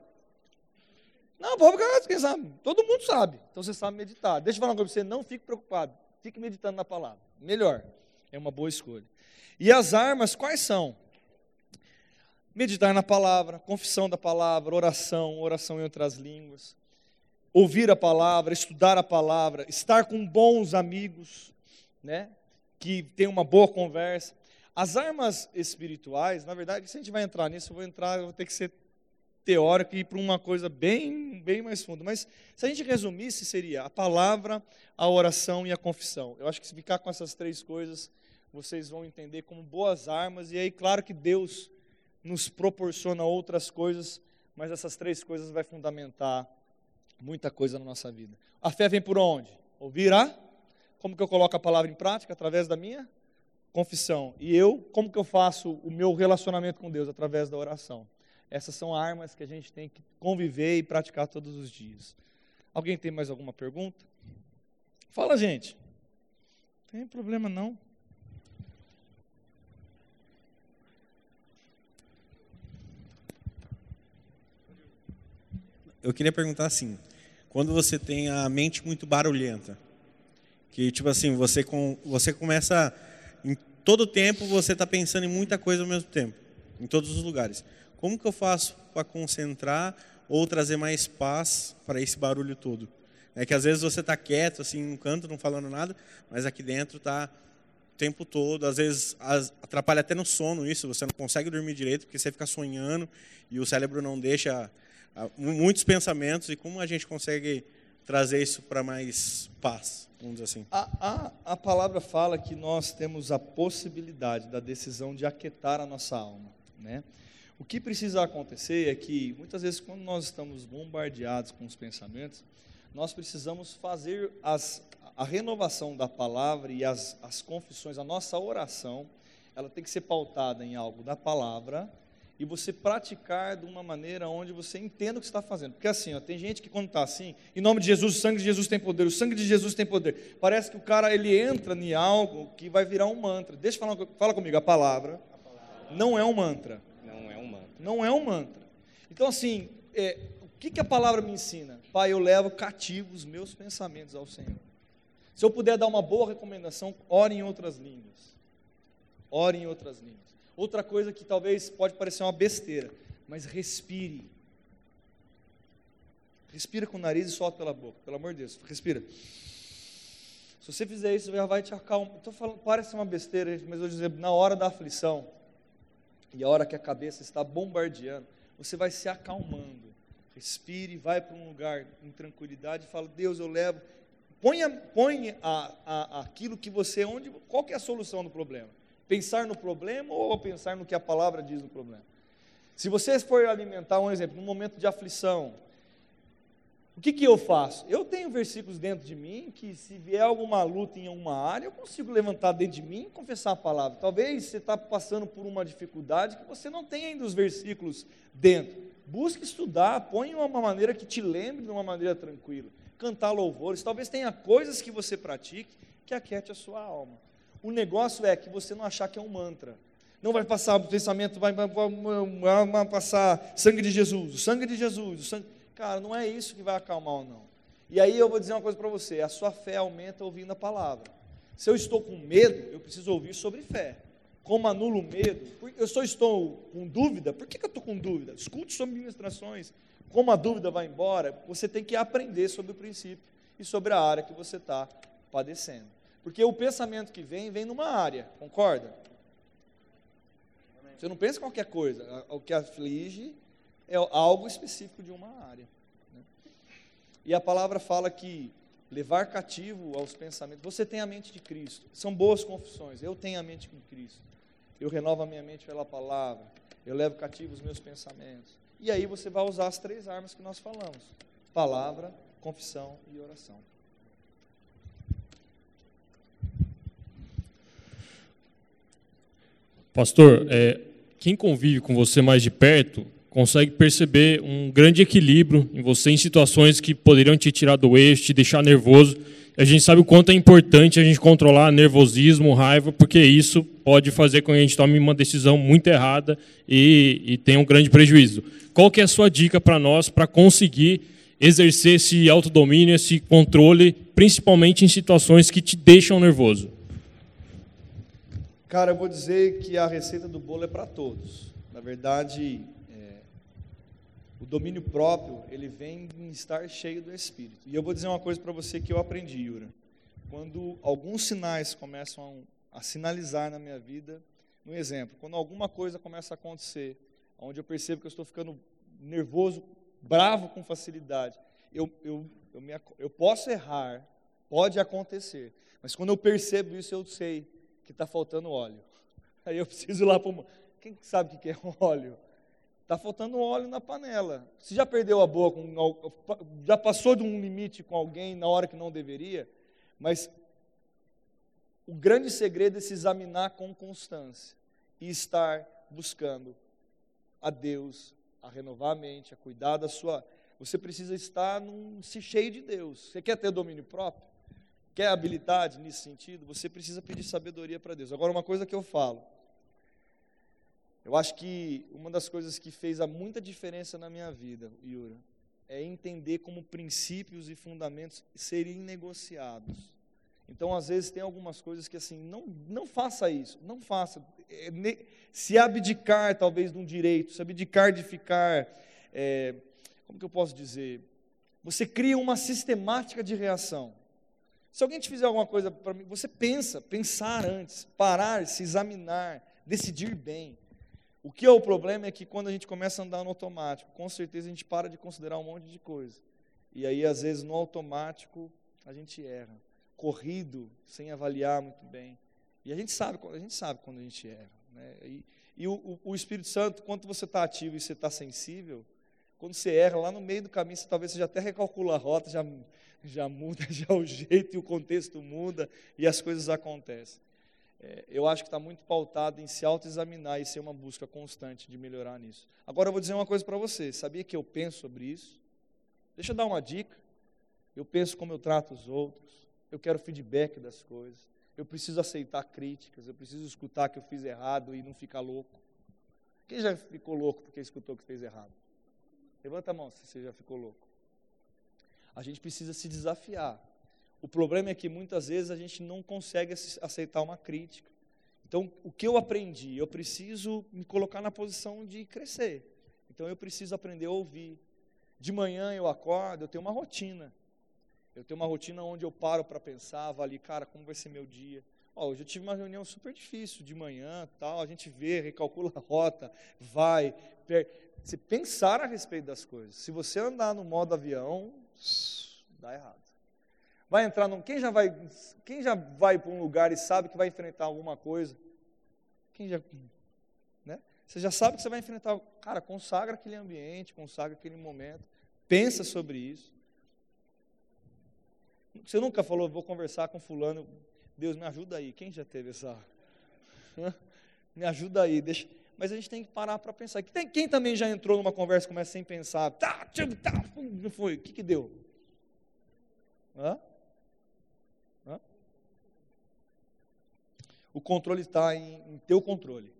Não, pode ficar, quem sabe? Todo mundo sabe. Então você sabe meditar. Deixa eu falar uma coisa para você, não fique preocupado. Fique meditando na palavra. Melhor. É uma boa escolha. E as armas, quais são? Meditar na palavra, confissão da palavra, oração, oração em outras línguas ouvir a palavra, estudar a palavra, estar com bons amigos, né? Que tem uma boa conversa. As armas espirituais, na verdade, se a gente vai entrar nisso, eu vou entrar, eu vou ter que ser teórico e ir para uma coisa bem, bem mais fundo. Mas se a gente resumisse, seria a palavra, a oração e a confissão. Eu acho que se ficar com essas três coisas, vocês vão entender como boas armas. E aí, claro que Deus nos proporciona outras coisas, mas essas três coisas vai fundamentar muita coisa na nossa vida. A fé vem por onde? Ouvir a? Como que eu coloco a palavra em prática? Através da minha confissão. E eu, como que eu faço o meu relacionamento com Deus? Através da oração. Essas são armas que a gente tem que conviver e praticar todos os dias. Alguém tem mais alguma pergunta? Fala, gente. Não tem problema não. eu queria perguntar assim: quando você tem a mente muito barulhenta, que tipo assim, você, com, você começa, em todo tempo, você está pensando em muita coisa ao mesmo tempo, em todos os lugares. Como que eu faço para concentrar ou trazer mais paz para esse barulho todo? É que às vezes você está quieto, assim, no canto, não falando nada, mas aqui dentro está o tempo todo. Às vezes atrapalha até no sono isso, você não consegue dormir direito porque você fica sonhando e o cérebro não deixa muitos pensamentos e como a gente consegue trazer isso para mais paz, vamos dizer assim. A, a, a palavra fala que nós temos a possibilidade da decisão de aquietar a nossa alma, né? O que precisa acontecer é que muitas vezes quando nós estamos bombardeados com os pensamentos, nós precisamos fazer as, a renovação da palavra e as, as confissões, a nossa oração, ela tem que ser pautada em algo da palavra e você praticar de uma maneira onde você entenda o que está fazendo. Porque assim, ó, tem gente que quando está assim, em nome de Jesus, o sangue de Jesus tem poder, o sangue de Jesus tem poder. Parece que o cara ele entra em algo que vai virar um mantra. Deixa eu falar, fala comigo, a palavra, a palavra não é um mantra. Não é um mantra. Então assim, é, o que, que a palavra me ensina? Pai, eu levo cativos os meus pensamentos ao Senhor. Se eu puder dar uma boa recomendação, ore em outras línguas. Ore em outras línguas. Outra coisa que talvez pode parecer uma besteira, mas respire. Respira com o nariz e solta pela boca, pelo amor de Deus, respira. Se você fizer isso, já vai te acalmar. Estou falando, parece uma besteira, mas eu vou dizer, na hora da aflição, e a hora que a cabeça está bombardeando, você vai se acalmando. Respire, vai para um lugar em tranquilidade e fala, Deus, eu levo. Ponha, ponha a, a, aquilo que você, onde, qual que é a solução do problema? Pensar no problema ou pensar no que a palavra diz no problema? Se você for alimentar, um exemplo, num momento de aflição, o que, que eu faço? Eu tenho versículos dentro de mim que, se vier alguma luta em alguma área, eu consigo levantar dentro de mim e confessar a palavra. Talvez você está passando por uma dificuldade que você não tem ainda os versículos dentro. Busque estudar, põe uma maneira que te lembre de uma maneira tranquila. Cantar louvores, talvez tenha coisas que você pratique que aquete a sua alma. O negócio é que você não achar que é um mantra. Não vai passar o pensamento, vai, vai, vai, vai passar sangue de Jesus, o sangue de Jesus, o sangue. Cara, não é isso que vai acalmar ou não. E aí eu vou dizer uma coisa para você: a sua fé aumenta ouvindo a palavra. Se eu estou com medo, eu preciso ouvir sobre fé. Como anulo o medo? Eu só estou com dúvida. Por que, que eu estou com dúvida? Escute sobre ministrações. Como a dúvida vai embora, você tem que aprender sobre o princípio e sobre a área que você está padecendo. Porque o pensamento que vem, vem numa área, concorda? Você não pensa em qualquer coisa. O que aflige é algo específico de uma área. Né? E a palavra fala que levar cativo aos pensamentos. Você tem a mente de Cristo. São boas confissões. Eu tenho a mente de Cristo. Eu renovo a minha mente pela palavra. Eu levo cativo os meus pensamentos. E aí você vai usar as três armas que nós falamos: palavra, confissão e oração. Pastor, é, quem convive com você mais de perto consegue perceber um grande equilíbrio em você em situações que poderiam te tirar do eixo, te deixar nervoso. A gente sabe o quanto é importante a gente controlar nervosismo, raiva, porque isso pode fazer com que a gente tome uma decisão muito errada e, e tenha um grande prejuízo. Qual que é a sua dica para nós para conseguir exercer esse autodomínio, esse controle, principalmente em situações que te deixam nervoso? Cara, eu vou dizer que a receita do bolo é para todos. Na verdade, o domínio próprio, ele vem em estar cheio do Espírito. E eu vou dizer uma coisa para você que eu aprendi, Yura. Quando alguns sinais começam a, a sinalizar na minha vida, um exemplo, quando alguma coisa começa a acontecer, onde eu percebo que eu estou ficando nervoso, bravo com facilidade, eu, eu, eu, me, eu posso errar, pode acontecer, mas quando eu percebo isso, eu sei que está faltando óleo. Aí eu preciso ir lá para uma. Quem sabe o que é óleo? Está faltando óleo na panela. Você já perdeu a boa, com, já passou de um limite com alguém na hora que não deveria, mas o grande segredo é se examinar com constância e estar buscando a Deus, a renovar a mente, a cuidar da sua. Você precisa estar num, se cheio de Deus. Você quer ter domínio próprio? quer habilidade nesse sentido, você precisa pedir sabedoria para Deus. Agora, uma coisa que eu falo, eu acho que uma das coisas que fez a muita diferença na minha vida, Yura, é entender como princípios e fundamentos serem negociados. Então, às vezes, tem algumas coisas que, assim, não, não faça isso, não faça. É, se abdicar, talvez, de um direito, se abdicar de ficar, é, como que eu posso dizer? Você cria uma sistemática de reação. Se alguém te fizer alguma coisa para mim, você pensa, pensar antes, parar, se examinar, decidir bem. O que é o problema é que quando a gente começa a andar no automático, com certeza a gente para de considerar um monte de coisa. E aí, às vezes, no automático, a gente erra. Corrido, sem avaliar muito bem. E a gente sabe, a gente sabe quando a gente erra. Né? E, e o, o, Espírito Santo, quando você está ativo e você está sensível, Quando você erra lá no meio do caminho, você, talvez você já até recalcula a rota, já, já muda já o jeito e o contexto muda e as coisas acontecem. É, eu acho que está muito pautado em se autoexaminar e ser uma busca constante de melhorar nisso. Agora eu vou dizer uma coisa para você: sabia que eu penso sobre isso? Deixa eu dar uma dica. Eu penso como eu trato os outros, eu quero feedback das coisas, eu preciso aceitar críticas, eu preciso escutar que eu fiz errado e não ficar louco. Quem já ficou louco porque escutou que fez errado? Levanta a mão se você já ficou louco. A gente precisa se desafiar. O problema é que muitas vezes a gente não consegue aceitar uma crítica. Então, o que eu aprendi? Eu preciso me colocar na posição de crescer. Então, eu preciso aprender a ouvir. De manhã eu acordo, eu tenho uma rotina. Eu tenho uma rotina onde eu paro para pensar, avaliar, cara, como vai ser meu dia. Ó, hoje eu tive uma reunião super difícil de manhã, tal, a gente vê, recalcula a rota, vai, per... se pensar a respeito das coisas. Se você andar no modo avião, dá errado. Vai entrar num, quem já vai, quem já vai para um lugar e sabe que vai enfrentar alguma coisa? Quem já, né? Você já sabe que você vai enfrentar, cara, consagra aquele ambiente, consagra aquele momento, pensa sobre isso. Você nunca falou, vou conversar com fulano, Deus me ajuda aí. Quem já teve essa? me ajuda aí, deixa. Mas a gente tem que parar para pensar. Quem, também já entrou numa conversa e começa sem pensar? Tá, tá, não foi. O que, que deu? Hã? O controle está em, em teu controle.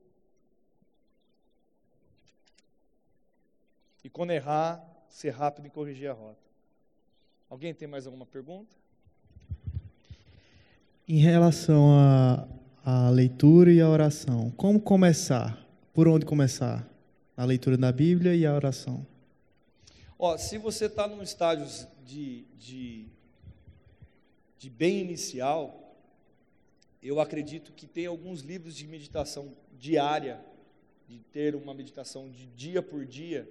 E quando errar, ser rápido em corrigir a rota. Alguém tem mais alguma pergunta? Em relação à, leitura e à oração, como começar? Por onde começar? A leitura da Bíblia e a oração. Ó, se você está num estágio de, de, de bem inicial, eu acredito que tem alguns livros de meditação diária, de ter uma meditação de dia por dia,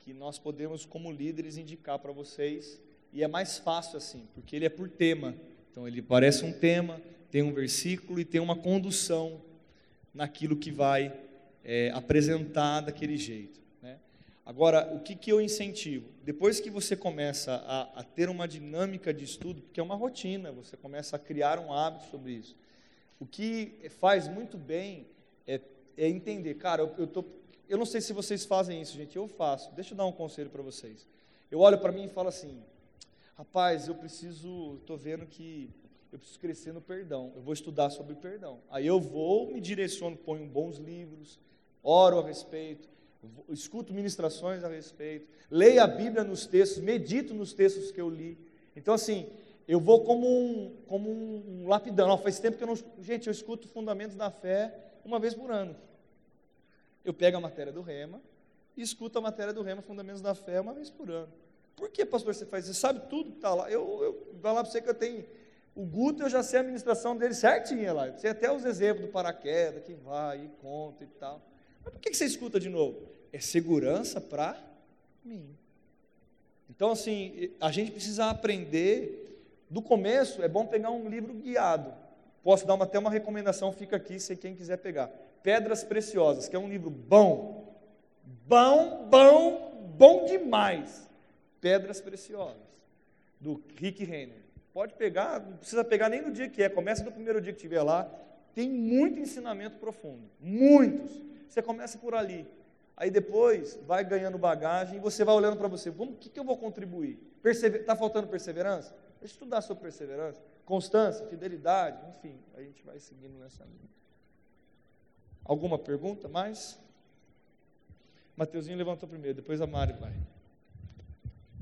que nós podemos, como líderes, indicar para vocês. E é mais fácil assim, porque ele é por tema. Então ele parece um tema, tem um versículo e tem uma condução naquilo que vai é, apresentar daquele jeito. Né? Agora, o que, que eu incentivo? Depois que você começa a, a ter uma dinâmica de estudo, porque é uma rotina, você começa a criar um hábito sobre isso. O que faz muito bem é, é entender, cara, eu, eu, tô, eu não sei se vocês fazem isso, gente, eu faço. Deixa eu dar um conselho para vocês. Eu olho para mim e falo assim, rapaz, eu preciso, estou vendo que eu preciso crescer no perdão, eu vou estudar sobre perdão. Aí eu vou, me direciono, ponho bons livros, oro a respeito, escuto ministrações a respeito, leio a Bíblia nos textos, medito nos textos que eu li. Então, assim, eu vou como um, como um lapidão. Faz tempo que eu não. Gente, eu escuto Fundamentos da Fé uma vez por ano. Eu pego a matéria do Rema e escuto a matéria do Rema, Fundamentos da Fé, uma vez por ano. Por que, pastor, você faz isso? Você sabe tudo que está lá. Eu, eu vou falar para você que eu tenho. O Guto, eu já sei a administração dele certinha lá. Eu sei até os exemplos do paraquedas, que vai e conta e tal. Mas por que, que você escuta de novo? É segurança para mim. Então, assim, a gente precisa aprender. Do começo, é bom pegar um livro guiado. Posso dar uma, até uma recomendação, fica aqui, se quem quiser pegar. Pedras Preciosas, que é um livro bom. Bom, bom, bom demais Pedras Preciosas, do Rick Renner. Pode pegar, não precisa pegar nem no dia que é, começa no primeiro dia que estiver lá. Tem muito ensinamento profundo, muitos. Você começa por ali. Aí depois vai ganhando bagagem e você vai olhando para você, o que, que eu vou contribuir? Está faltando perseverança? Estudar sobre perseverança, constância, fidelidade, enfim, a gente vai seguindo nessa linha. Alguma pergunta mais? Mateuzinho levantou primeiro, depois a Mari vai.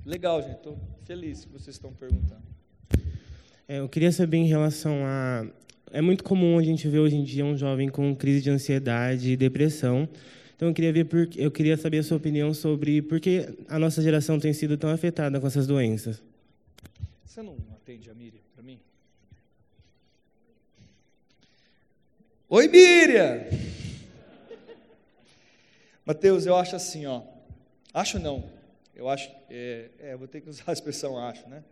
Legal, gente. Estou feliz que vocês estão perguntando. É, eu queria saber em relação a. É muito comum a gente ver hoje em dia um jovem com crise de ansiedade e depressão. Então eu queria ver por, eu queria saber a sua opinião sobre por que a nossa geração tem sido tão afetada com essas doenças. Você não atende a Miriam para mim? Oi, Miriam! Mateus, eu acho assim, ó. Acho não. Eu acho, é, é, vou ter que usar a expressão acho, né?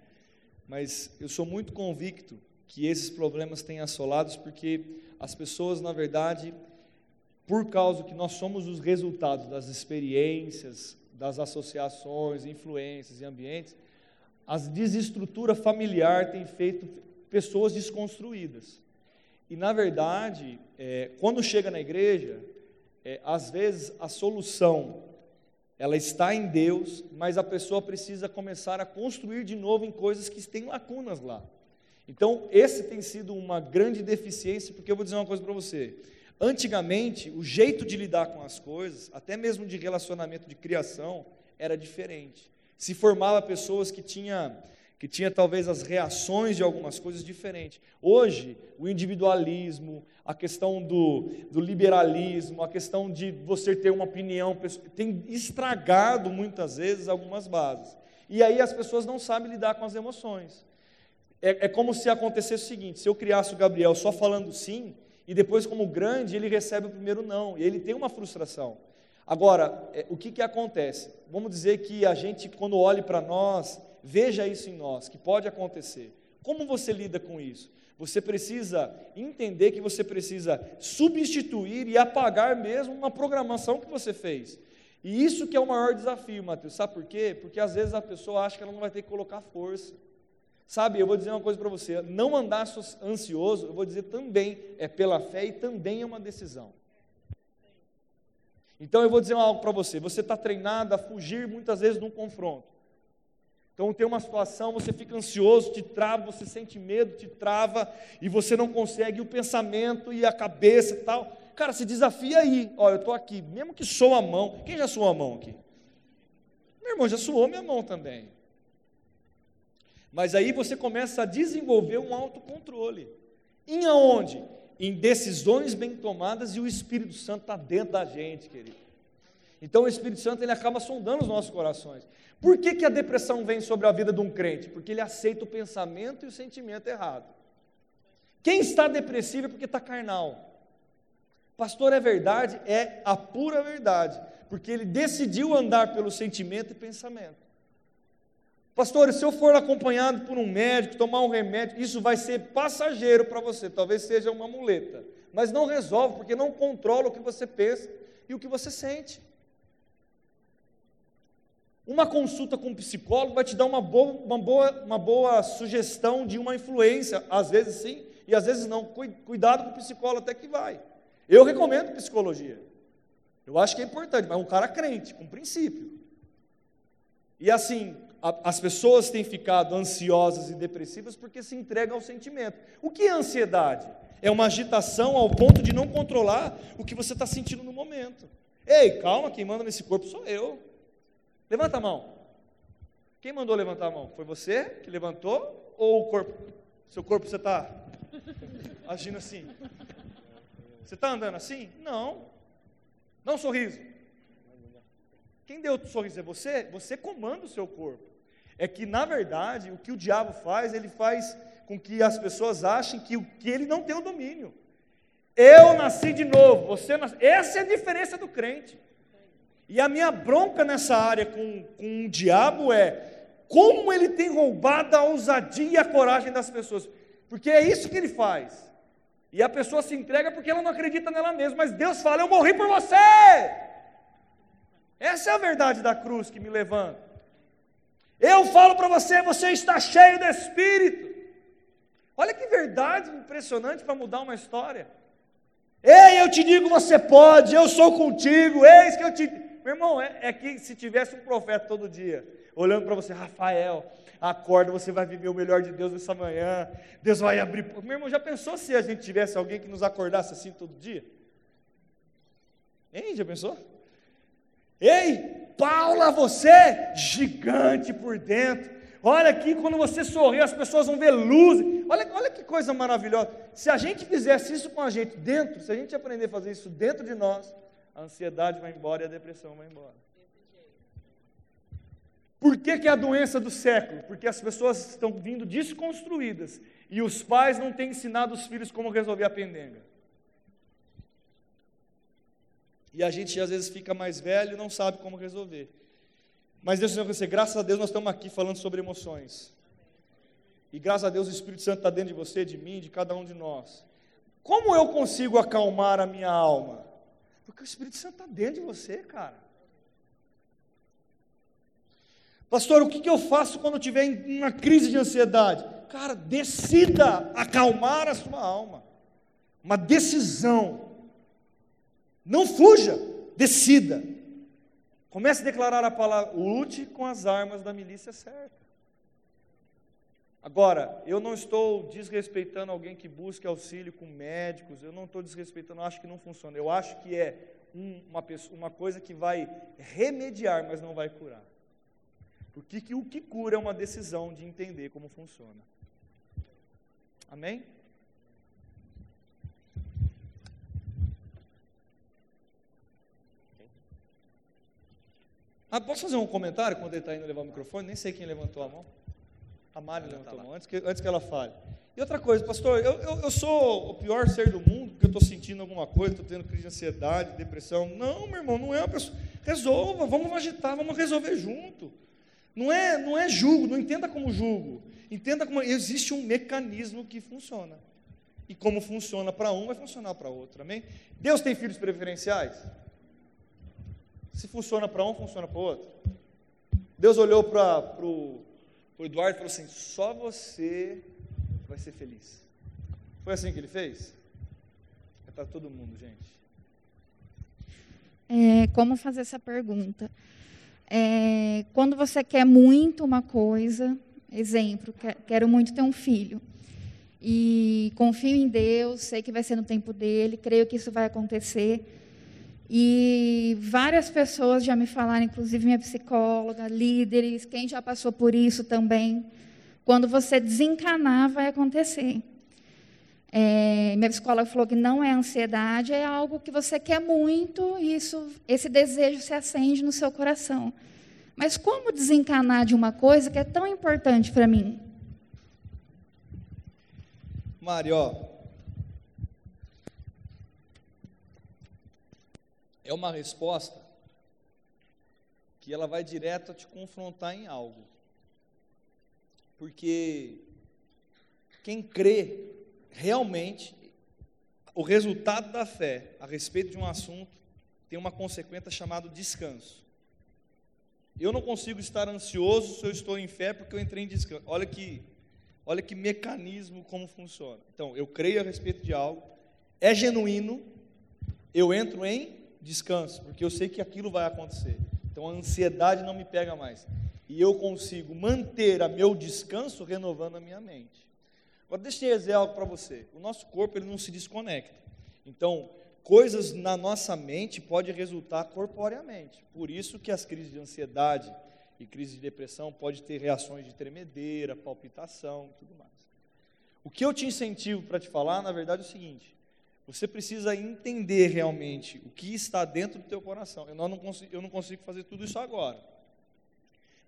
Mas eu sou muito convicto que esses problemas têm assolados porque as pessoas, na verdade, por causa que nós somos os resultados das experiências, das associações, influências e ambientes, a desestrutura familiar tem feito pessoas desconstruídas. E, na verdade, é, quando chega na igreja, é, às vezes a solução ela está em Deus, mas a pessoa precisa começar a construir de novo em coisas que têm lacunas lá. Então, esse tem sido uma grande deficiência, porque eu vou dizer uma coisa para você. Antigamente, o jeito de lidar com as coisas, até mesmo de relacionamento de criação, era diferente. Se formava pessoas que tinham que tinha talvez as reações de algumas coisas diferentes. Hoje, o individualismo, a questão do, do liberalismo, a questão de você ter uma opinião, tem estragado muitas vezes algumas bases. E aí as pessoas não sabem lidar com as emoções. É, é como se acontecesse o seguinte: se eu criasse o Gabriel só falando sim, e depois, como grande, ele recebe o primeiro não, e ele tem uma frustração. Agora, é, o que, que acontece? Vamos dizer que a gente, quando olhe para nós, veja isso em nós, que pode acontecer. Como você lida com isso? Você precisa entender que você precisa substituir e apagar mesmo uma programação que você fez. E isso que é o maior desafio, Mateus. Sabe por quê? Porque às vezes a pessoa acha que ela não vai ter que colocar força. Sabe, eu vou dizer uma coisa para você: não andar ansioso, eu vou dizer também, é pela fé e também é uma decisão. Então eu vou dizer algo para você: você está treinado a fugir muitas vezes de um confronto. Então tem uma situação, você fica ansioso, te trava, você sente medo, te trava, e você não consegue, o pensamento e a cabeça e tal. Cara, se desafia aí. Ó, eu estou aqui, mesmo que soa a mão. Quem já suou a mão aqui? Meu irmão, já suou minha mão também. Mas aí você começa a desenvolver um autocontrole. Em aonde? Em decisões bem tomadas e o Espírito Santo está dentro da gente, querido. Então o Espírito Santo ele acaba sondando os nossos corações. Por que, que a depressão vem sobre a vida de um crente? Porque ele aceita o pensamento e o sentimento errado. Quem está depressivo é porque está carnal. Pastor, é verdade? É a pura verdade. Porque ele decidiu andar pelo sentimento e pensamento. Pastor, se eu for acompanhado por um médico, tomar um remédio, isso vai ser passageiro para você, talvez seja uma muleta, mas não resolve, porque não controla o que você pensa e o que você sente. Uma consulta com um psicólogo vai te dar uma boa, uma boa, uma boa sugestão de uma influência, às vezes sim, e às vezes não. Cuidado com o psicólogo, até que vai. Eu recomendo psicologia. Eu acho que é importante, mas um cara crente, com princípio. E assim, as pessoas têm ficado ansiosas e depressivas porque se entregam ao sentimento. O que é ansiedade? É uma agitação ao ponto de não controlar o que você está sentindo no momento. Ei, calma, quem manda nesse corpo sou eu. Levanta a mão. Quem mandou levantar a mão? Foi você que levantou ou o corpo? Seu corpo você está agindo assim? Você está andando assim? Não. Não sorriso. Quem deu o sorriso é você? Você comanda o seu corpo. É que, na verdade, o que o diabo faz, ele faz com que as pessoas achem que, que ele não tem o domínio. Eu nasci de novo, você nasce... Essa é a diferença do crente. E a minha bronca nessa área com, com o diabo é como ele tem roubado a ousadia e a coragem das pessoas. Porque é isso que ele faz. E a pessoa se entrega porque ela não acredita nela mesma. Mas Deus fala: Eu morri por você. Essa é a verdade da cruz que me levanta. Eu falo para você: Você está cheio do Espírito. Olha que verdade impressionante para mudar uma história. Ei, eu te digo, você pode, eu sou contigo, eis que eu te. Meu irmão, é, é que se tivesse um profeta todo dia, olhando para você, Rafael, acorda, você vai viver o melhor de Deus nessa manhã, Deus vai abrir. Meu irmão, já pensou se a gente tivesse alguém que nos acordasse assim todo dia? Hein, já pensou? Ei, Paula, você, gigante por dentro. Olha aqui, quando você sorri, as pessoas vão ver luz. Olha, olha que coisa maravilhosa. Se a gente fizesse isso com a gente dentro, se a gente aprender a fazer isso dentro de nós, a ansiedade vai embora e a depressão vai embora. Por que, que é a doença do século? Porque as pessoas estão vindo desconstruídas e os pais não têm ensinado os filhos como resolver a pendenga. E a gente às vezes fica mais velho e não sabe como resolver. Mas Deus Senhor, você, graças a Deus nós estamos aqui falando sobre emoções. E graças a Deus o Espírito Santo está dentro de você, de mim, de cada um de nós. Como eu consigo acalmar a minha alma? Porque o Espírito Santo está dentro de você, cara. Pastor, o que que eu faço quando eu tiver uma crise de ansiedade? Cara, decida acalmar a sua alma. Uma decisão. Não fuja, decida. Comece a declarar a palavra, lute com as armas da milícia certa. Agora, eu não estou desrespeitando alguém que busque auxílio com médicos, eu não estou desrespeitando, eu acho que não funciona. Eu acho que é um, uma, pessoa, uma coisa que vai remediar, mas não vai curar. Porque que o que cura é uma decisão de entender como funciona. Amém? Ah, posso fazer um comentário quando ele está indo levar o microfone? Nem sei quem levantou a mão. A Mari levantou a mão, antes que, antes que ela fale. E outra coisa, pastor, eu, eu, eu sou o pior ser do mundo, porque eu estou sentindo alguma coisa, estou tendo crise de ansiedade, depressão. Não, meu irmão, não é uma pessoa. Resolva, vamos agitar, vamos resolver junto. Não é, não é julgo, não entenda como julgo. Entenda como existe um mecanismo que funciona. E como funciona para um, vai funcionar para outro. Amém? Deus tem filhos preferenciais? Se funciona para um, funciona para o outro. Deus olhou para o Eduardo falou assim: só você vai ser feliz. Foi assim que ele fez? É para todo mundo, gente. É, como fazer essa pergunta? É, quando você quer muito uma coisa, exemplo, quero muito ter um filho. E confio em Deus, sei que vai ser no tempo dele, creio que isso vai acontecer. E várias pessoas já me falaram, inclusive minha psicóloga, líderes, quem já passou por isso também. Quando você desencanar, vai acontecer. É, minha psicóloga falou que não é ansiedade, é algo que você quer muito e isso, esse desejo se acende no seu coração. Mas como desencanar de uma coisa que é tão importante para mim? Mário, é uma resposta que ela vai direto a te confrontar em algo. Porque quem crê realmente, o resultado da fé a respeito de um assunto tem uma consequência chamada descanso. Eu não consigo estar ansioso se eu estou em fé porque eu entrei em descanso. Olha que, olha que mecanismo como funciona. Então, eu creio a respeito de algo, é genuíno, eu entro em descanso, porque eu sei que aquilo vai acontecer. Então a ansiedade não me pega mais. E eu consigo manter a meu descanso renovando a minha mente. Agora deixa eu dizer algo para você. O nosso corpo ele não se desconecta. Então, coisas na nossa mente podem resultar corporeamente. Por isso que as crises de ansiedade e crise de depressão pode ter reações de tremedeira, palpitação, tudo mais. O que eu te incentivo para te falar, na verdade, é o seguinte: você precisa entender realmente o que está dentro do teu coração. Eu não, consigo, eu não consigo fazer tudo isso agora.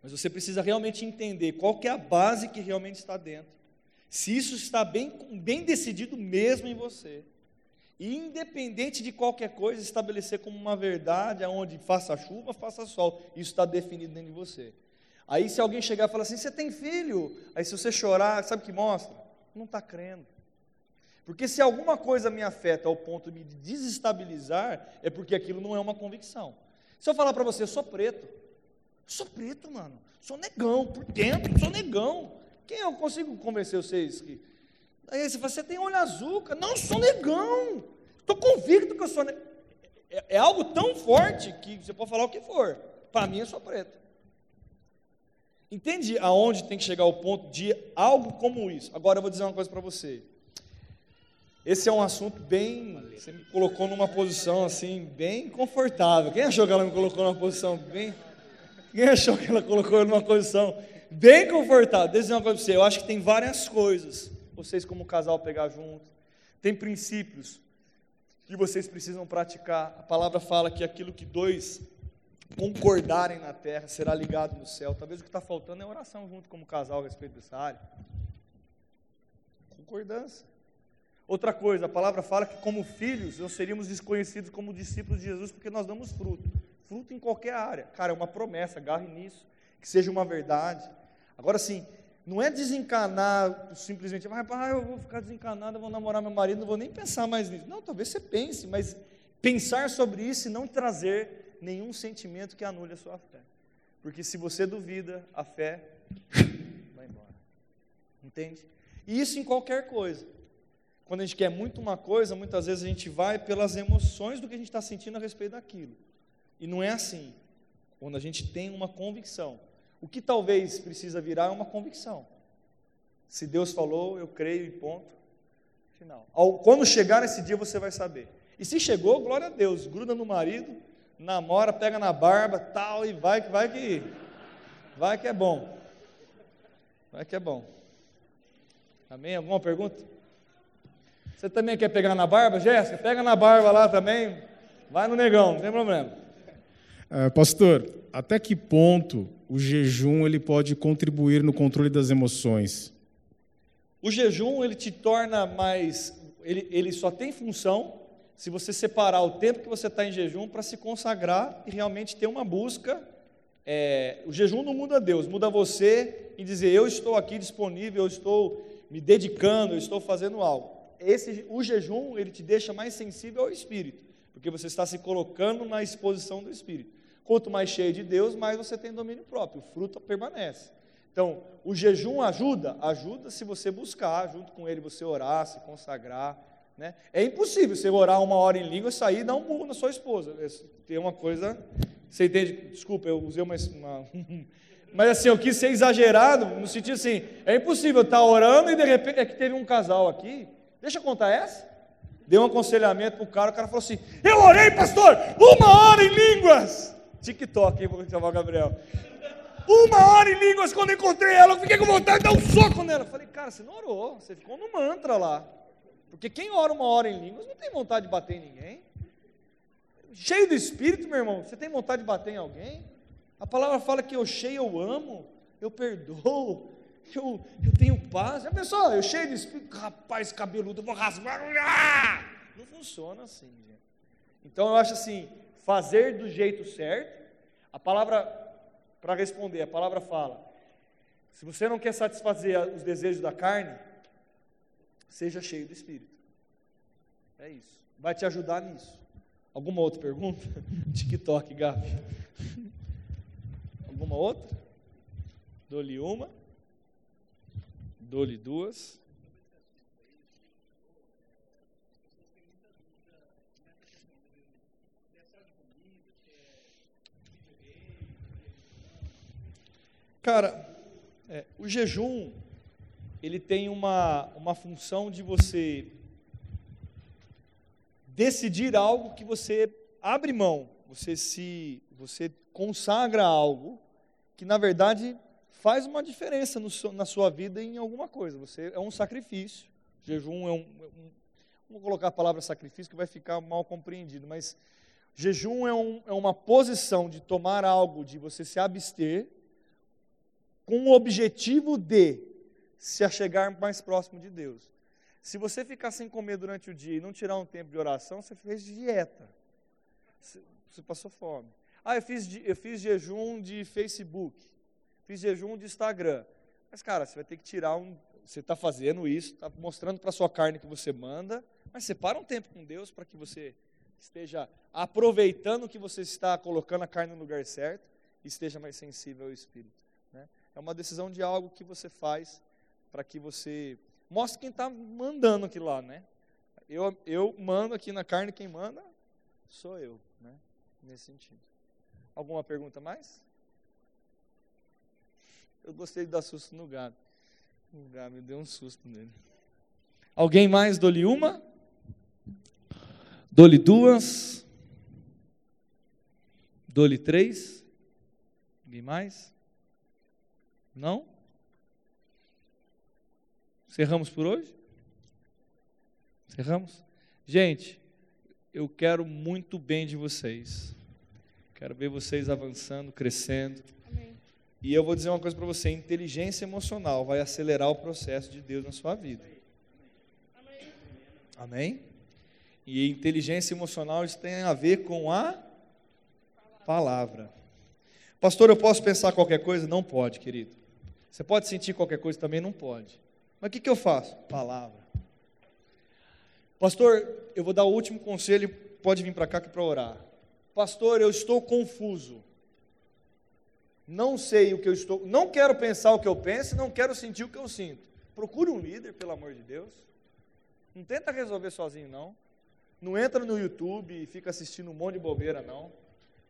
Mas você precisa realmente entender qual é a base que realmente está dentro. Se isso está bem, bem decidido mesmo em você. E independente de qualquer coisa, estabelecer como uma verdade, aonde faça chuva, faça sol. Isso está definido dentro de você. Aí se alguém chegar e falar assim, você tem filho? Aí se você chorar, sabe o que mostra? Não está crendo. Porque se alguma coisa me afeta ao ponto de me desestabilizar, é porque aquilo não é uma convicção. Se eu falar para você, eu sou preto, sou preto, mano, sou negão, por dentro, sou negão. Quem eu consigo convencer vocês que. Aí você fala, você tem olho azul, cara. Não, sou negão. Estou convicto que eu sou negão. É, é, algo tão forte que você pode falar o que for. Para mim, eu sou preto. Entende aonde tem que chegar o ponto de algo como isso? Agora eu vou dizer uma coisa para você. Esse é um assunto bem. Você me colocou numa posição assim, bem confortável. Quem achou que ela me colocou numa posição bem. Quem achou que ela colocou numa posição bem confortável? Deixa eu dizer uma coisa para você. Eu acho que tem várias coisas. Vocês, como casal, pegar junto. Tem princípios que vocês precisam praticar. A palavra fala que aquilo que dois concordarem na terra será ligado no céu. Talvez o que está faltando é oração junto como casal a respeito dessa área. Concordância. Outra coisa, a palavra fala que como filhos nós seríamos desconhecidos como discípulos de Jesus porque nós damos fruto. Fruto em qualquer área. Cara, é uma promessa, agarre nisso, que seja uma verdade. Agora sim, não é desencanar simplesmente, ah, eu vou ficar desencanado, eu vou namorar meu marido, não vou nem pensar mais nisso. Não, talvez você pense, mas pensar sobre isso e não trazer nenhum sentimento que anule a sua fé. Porque se você duvida, a fé vai embora. Entende? E isso em qualquer coisa. Quando a gente quer muito uma coisa, muitas vezes a gente vai pelas emoções do que a gente está sentindo a respeito daquilo. E não é assim. Quando a gente tem uma convicção. O que talvez precisa virar é uma convicção. Se Deus falou, eu creio e ponto. Final. Quando chegar nesse dia, você vai saber. E se chegou, glória a Deus, gruda no marido, namora, pega na barba, tal, e vai que vai que vai que é bom. Vai que é bom. Amém? Alguma pergunta? Você também quer pegar na barba, Jéssica? Pega na barba lá também. Vai no negão, não tem problema. Uh, pastor, até que ponto o jejum ele pode contribuir no controle das emoções? O jejum ele te torna mais, ele, ele só tem função se você separar o tempo que você está em jejum para se consagrar e realmente ter uma busca. É, o jejum não muda Deus, muda você em dizer eu estou aqui disponível, eu estou me dedicando, eu estou fazendo algo. Esse, o jejum ele te deixa mais sensível ao Espírito, porque você está se colocando na exposição do Espírito. Quanto mais cheio de Deus, mais você tem domínio próprio, o fruto permanece. Então, o jejum ajuda? Ajuda se você buscar, junto com ele, você orar, se consagrar, né? É impossível você orar uma hora em língua e sair e dar um burro na sua esposa. Tem uma coisa. Você entende? Desculpa, eu usei uma. uma mas assim, eu quis ser exagerado, no sentido assim: é impossível estar orando e de repente. É que teve um casal aqui. Deixa eu contar essa. Deu um aconselhamento para o cara, o cara falou assim: Eu orei, pastor, uma hora em línguas. TikTok, hein? Vou chamar o Gabriel. Uma hora em línguas, quando encontrei ela, eu fiquei com vontade de dar um soco nela. Eu falei, cara, você não orou, você ficou no mantra lá. Porque quem ora uma hora em línguas não tem vontade de bater em ninguém. Cheio do Espírito, meu irmão, você tem vontade de bater em alguém? A palavra fala que eu cheio eu amo, eu perdoo, eu, eu tenho paz. Já pensou? Eu cheio de Espírito, rapaz cabeludo, vou rasgar. Ah! Não funciona assim. Então eu acho assim, fazer do jeito certo, a palavra, para responder, a palavra fala, se você não quer satisfazer os desejos da carne, seja cheio do Espírito. É isso. Vai te ajudar nisso. Alguma outra pergunta? TikTok, Gabi. Alguma outra? Dou-lhe uma. Dou-lhe duas. Cara, é, o jejum ele tem uma, uma função de você decidir algo que você abre mão, você se você consagra algo que na verdade faz uma diferença no, na sua vida em alguma coisa. Você é um sacrifício. Jejum é um, é um vou colocar a palavra sacrifício que vai ficar mal compreendido, mas jejum é, um, é uma posição de tomar algo, de você se abster com o objetivo de se achegar mais próximo de Deus. Se você ficar sem comer durante o dia e não tirar um tempo de oração, você fez dieta. Você passou fome. Ah, eu fiz, eu fiz jejum de Facebook, fiz jejum de Instagram. Mas, cara, você vai ter que tirar um. Você está fazendo isso, está mostrando para a sua carne que você manda, mas separa um tempo com Deus para que você esteja aproveitando que você está colocando a carne no lugar certo e esteja mais sensível ao Espírito. Né? É uma decisão de algo que você faz para que você mostre quem está mandando aqui lá, né? Eu, eu mando aqui na carne, quem manda sou eu, né? Nesse sentido. Alguma pergunta mais? Eu gostei de dar susto no gado. O me deu um susto nele. Alguém mais? Dou-lhe uma? Dou-lhe duas? Dou-lhe três? Ninguém mais? Não? Cerramos por hoje? Cerramos? Gente, eu quero muito bem de vocês. Quero ver vocês avançando, crescendo. E eu vou dizer uma coisa para você: inteligência emocional vai acelerar o processo de Deus na sua vida. Amém? Amém? E inteligência emocional isso tem a ver com a palavra. Pastor, eu posso pensar qualquer coisa? Não pode, querido. Você pode sentir qualquer coisa também? Não pode. Mas o que, que eu faço? Palavra. Pastor, eu vou dar o último conselho, pode vir para cá que para orar. Pastor, eu estou confuso. Não sei o que eu estou, não quero pensar o que eu penso, não quero sentir o que eu sinto. Procure um líder, pelo amor de Deus. Não tenta resolver sozinho, não. Não entra no YouTube e fica assistindo um monte de bobeira, não.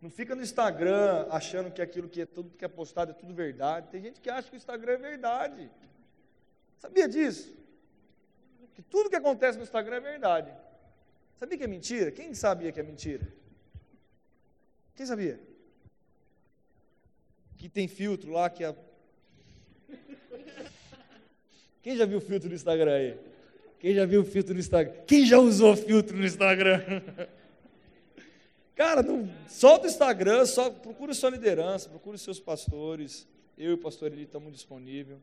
Não fica no Instagram achando que aquilo que é tudo que é postado é tudo verdade. Tem gente que acha que o Instagram é verdade. Sabia disso? Que tudo que acontece no Instagram é verdade. Sabia que é mentira? Quem sabia que é mentira? Quem sabia? Que tem filtro lá que a. Quem já viu filtro no Instagram aí? Quem já viu filtro no Instagram? Quem já usou filtro no Instagram? Cara, não, solta o Instagram, só, procura sua liderança, procura os seus pastores. Eu e o pastor Eli estamos disponíveis.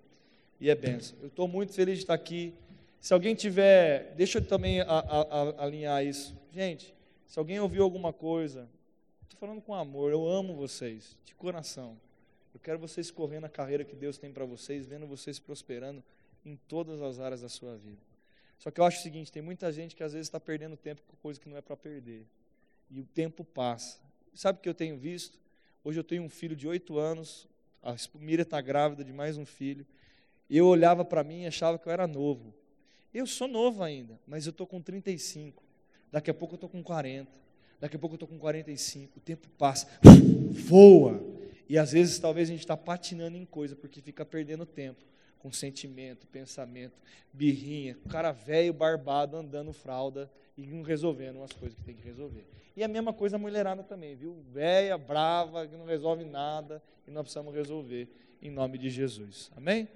E é benção. Eu estou muito feliz de estar aqui. Se alguém tiver, deixa eu também a, a, a, alinhar isso. Gente, se alguém ouviu alguma coisa, estou falando com amor, eu amo vocês, de coração. Eu quero vocês correndo a carreira que Deus tem para vocês, vendo vocês prosperando em todas as áreas da sua vida. Só que eu acho o seguinte: tem muita gente que às vezes está perdendo tempo com coisa que não é para perder. E o tempo passa. Sabe o que eu tenho visto? Hoje eu tenho um filho de oito anos, a Miriam está grávida de mais um filho. Eu olhava para mim e achava que eu era novo. Eu sou novo ainda, mas eu estou com 35. Daqui a pouco eu estou com 40. Daqui a pouco eu estou com 45. O tempo passa, voa. E às vezes talvez a gente está patinando em coisa porque fica perdendo tempo com sentimento, pensamento, birrinha, cara velho, barbado, andando fralda e não resolvendo as coisas que tem que resolver. E a mesma coisa a mulherada também, viu? Velha, brava, que não resolve nada e nós precisamos resolver em nome de Jesus. Amém?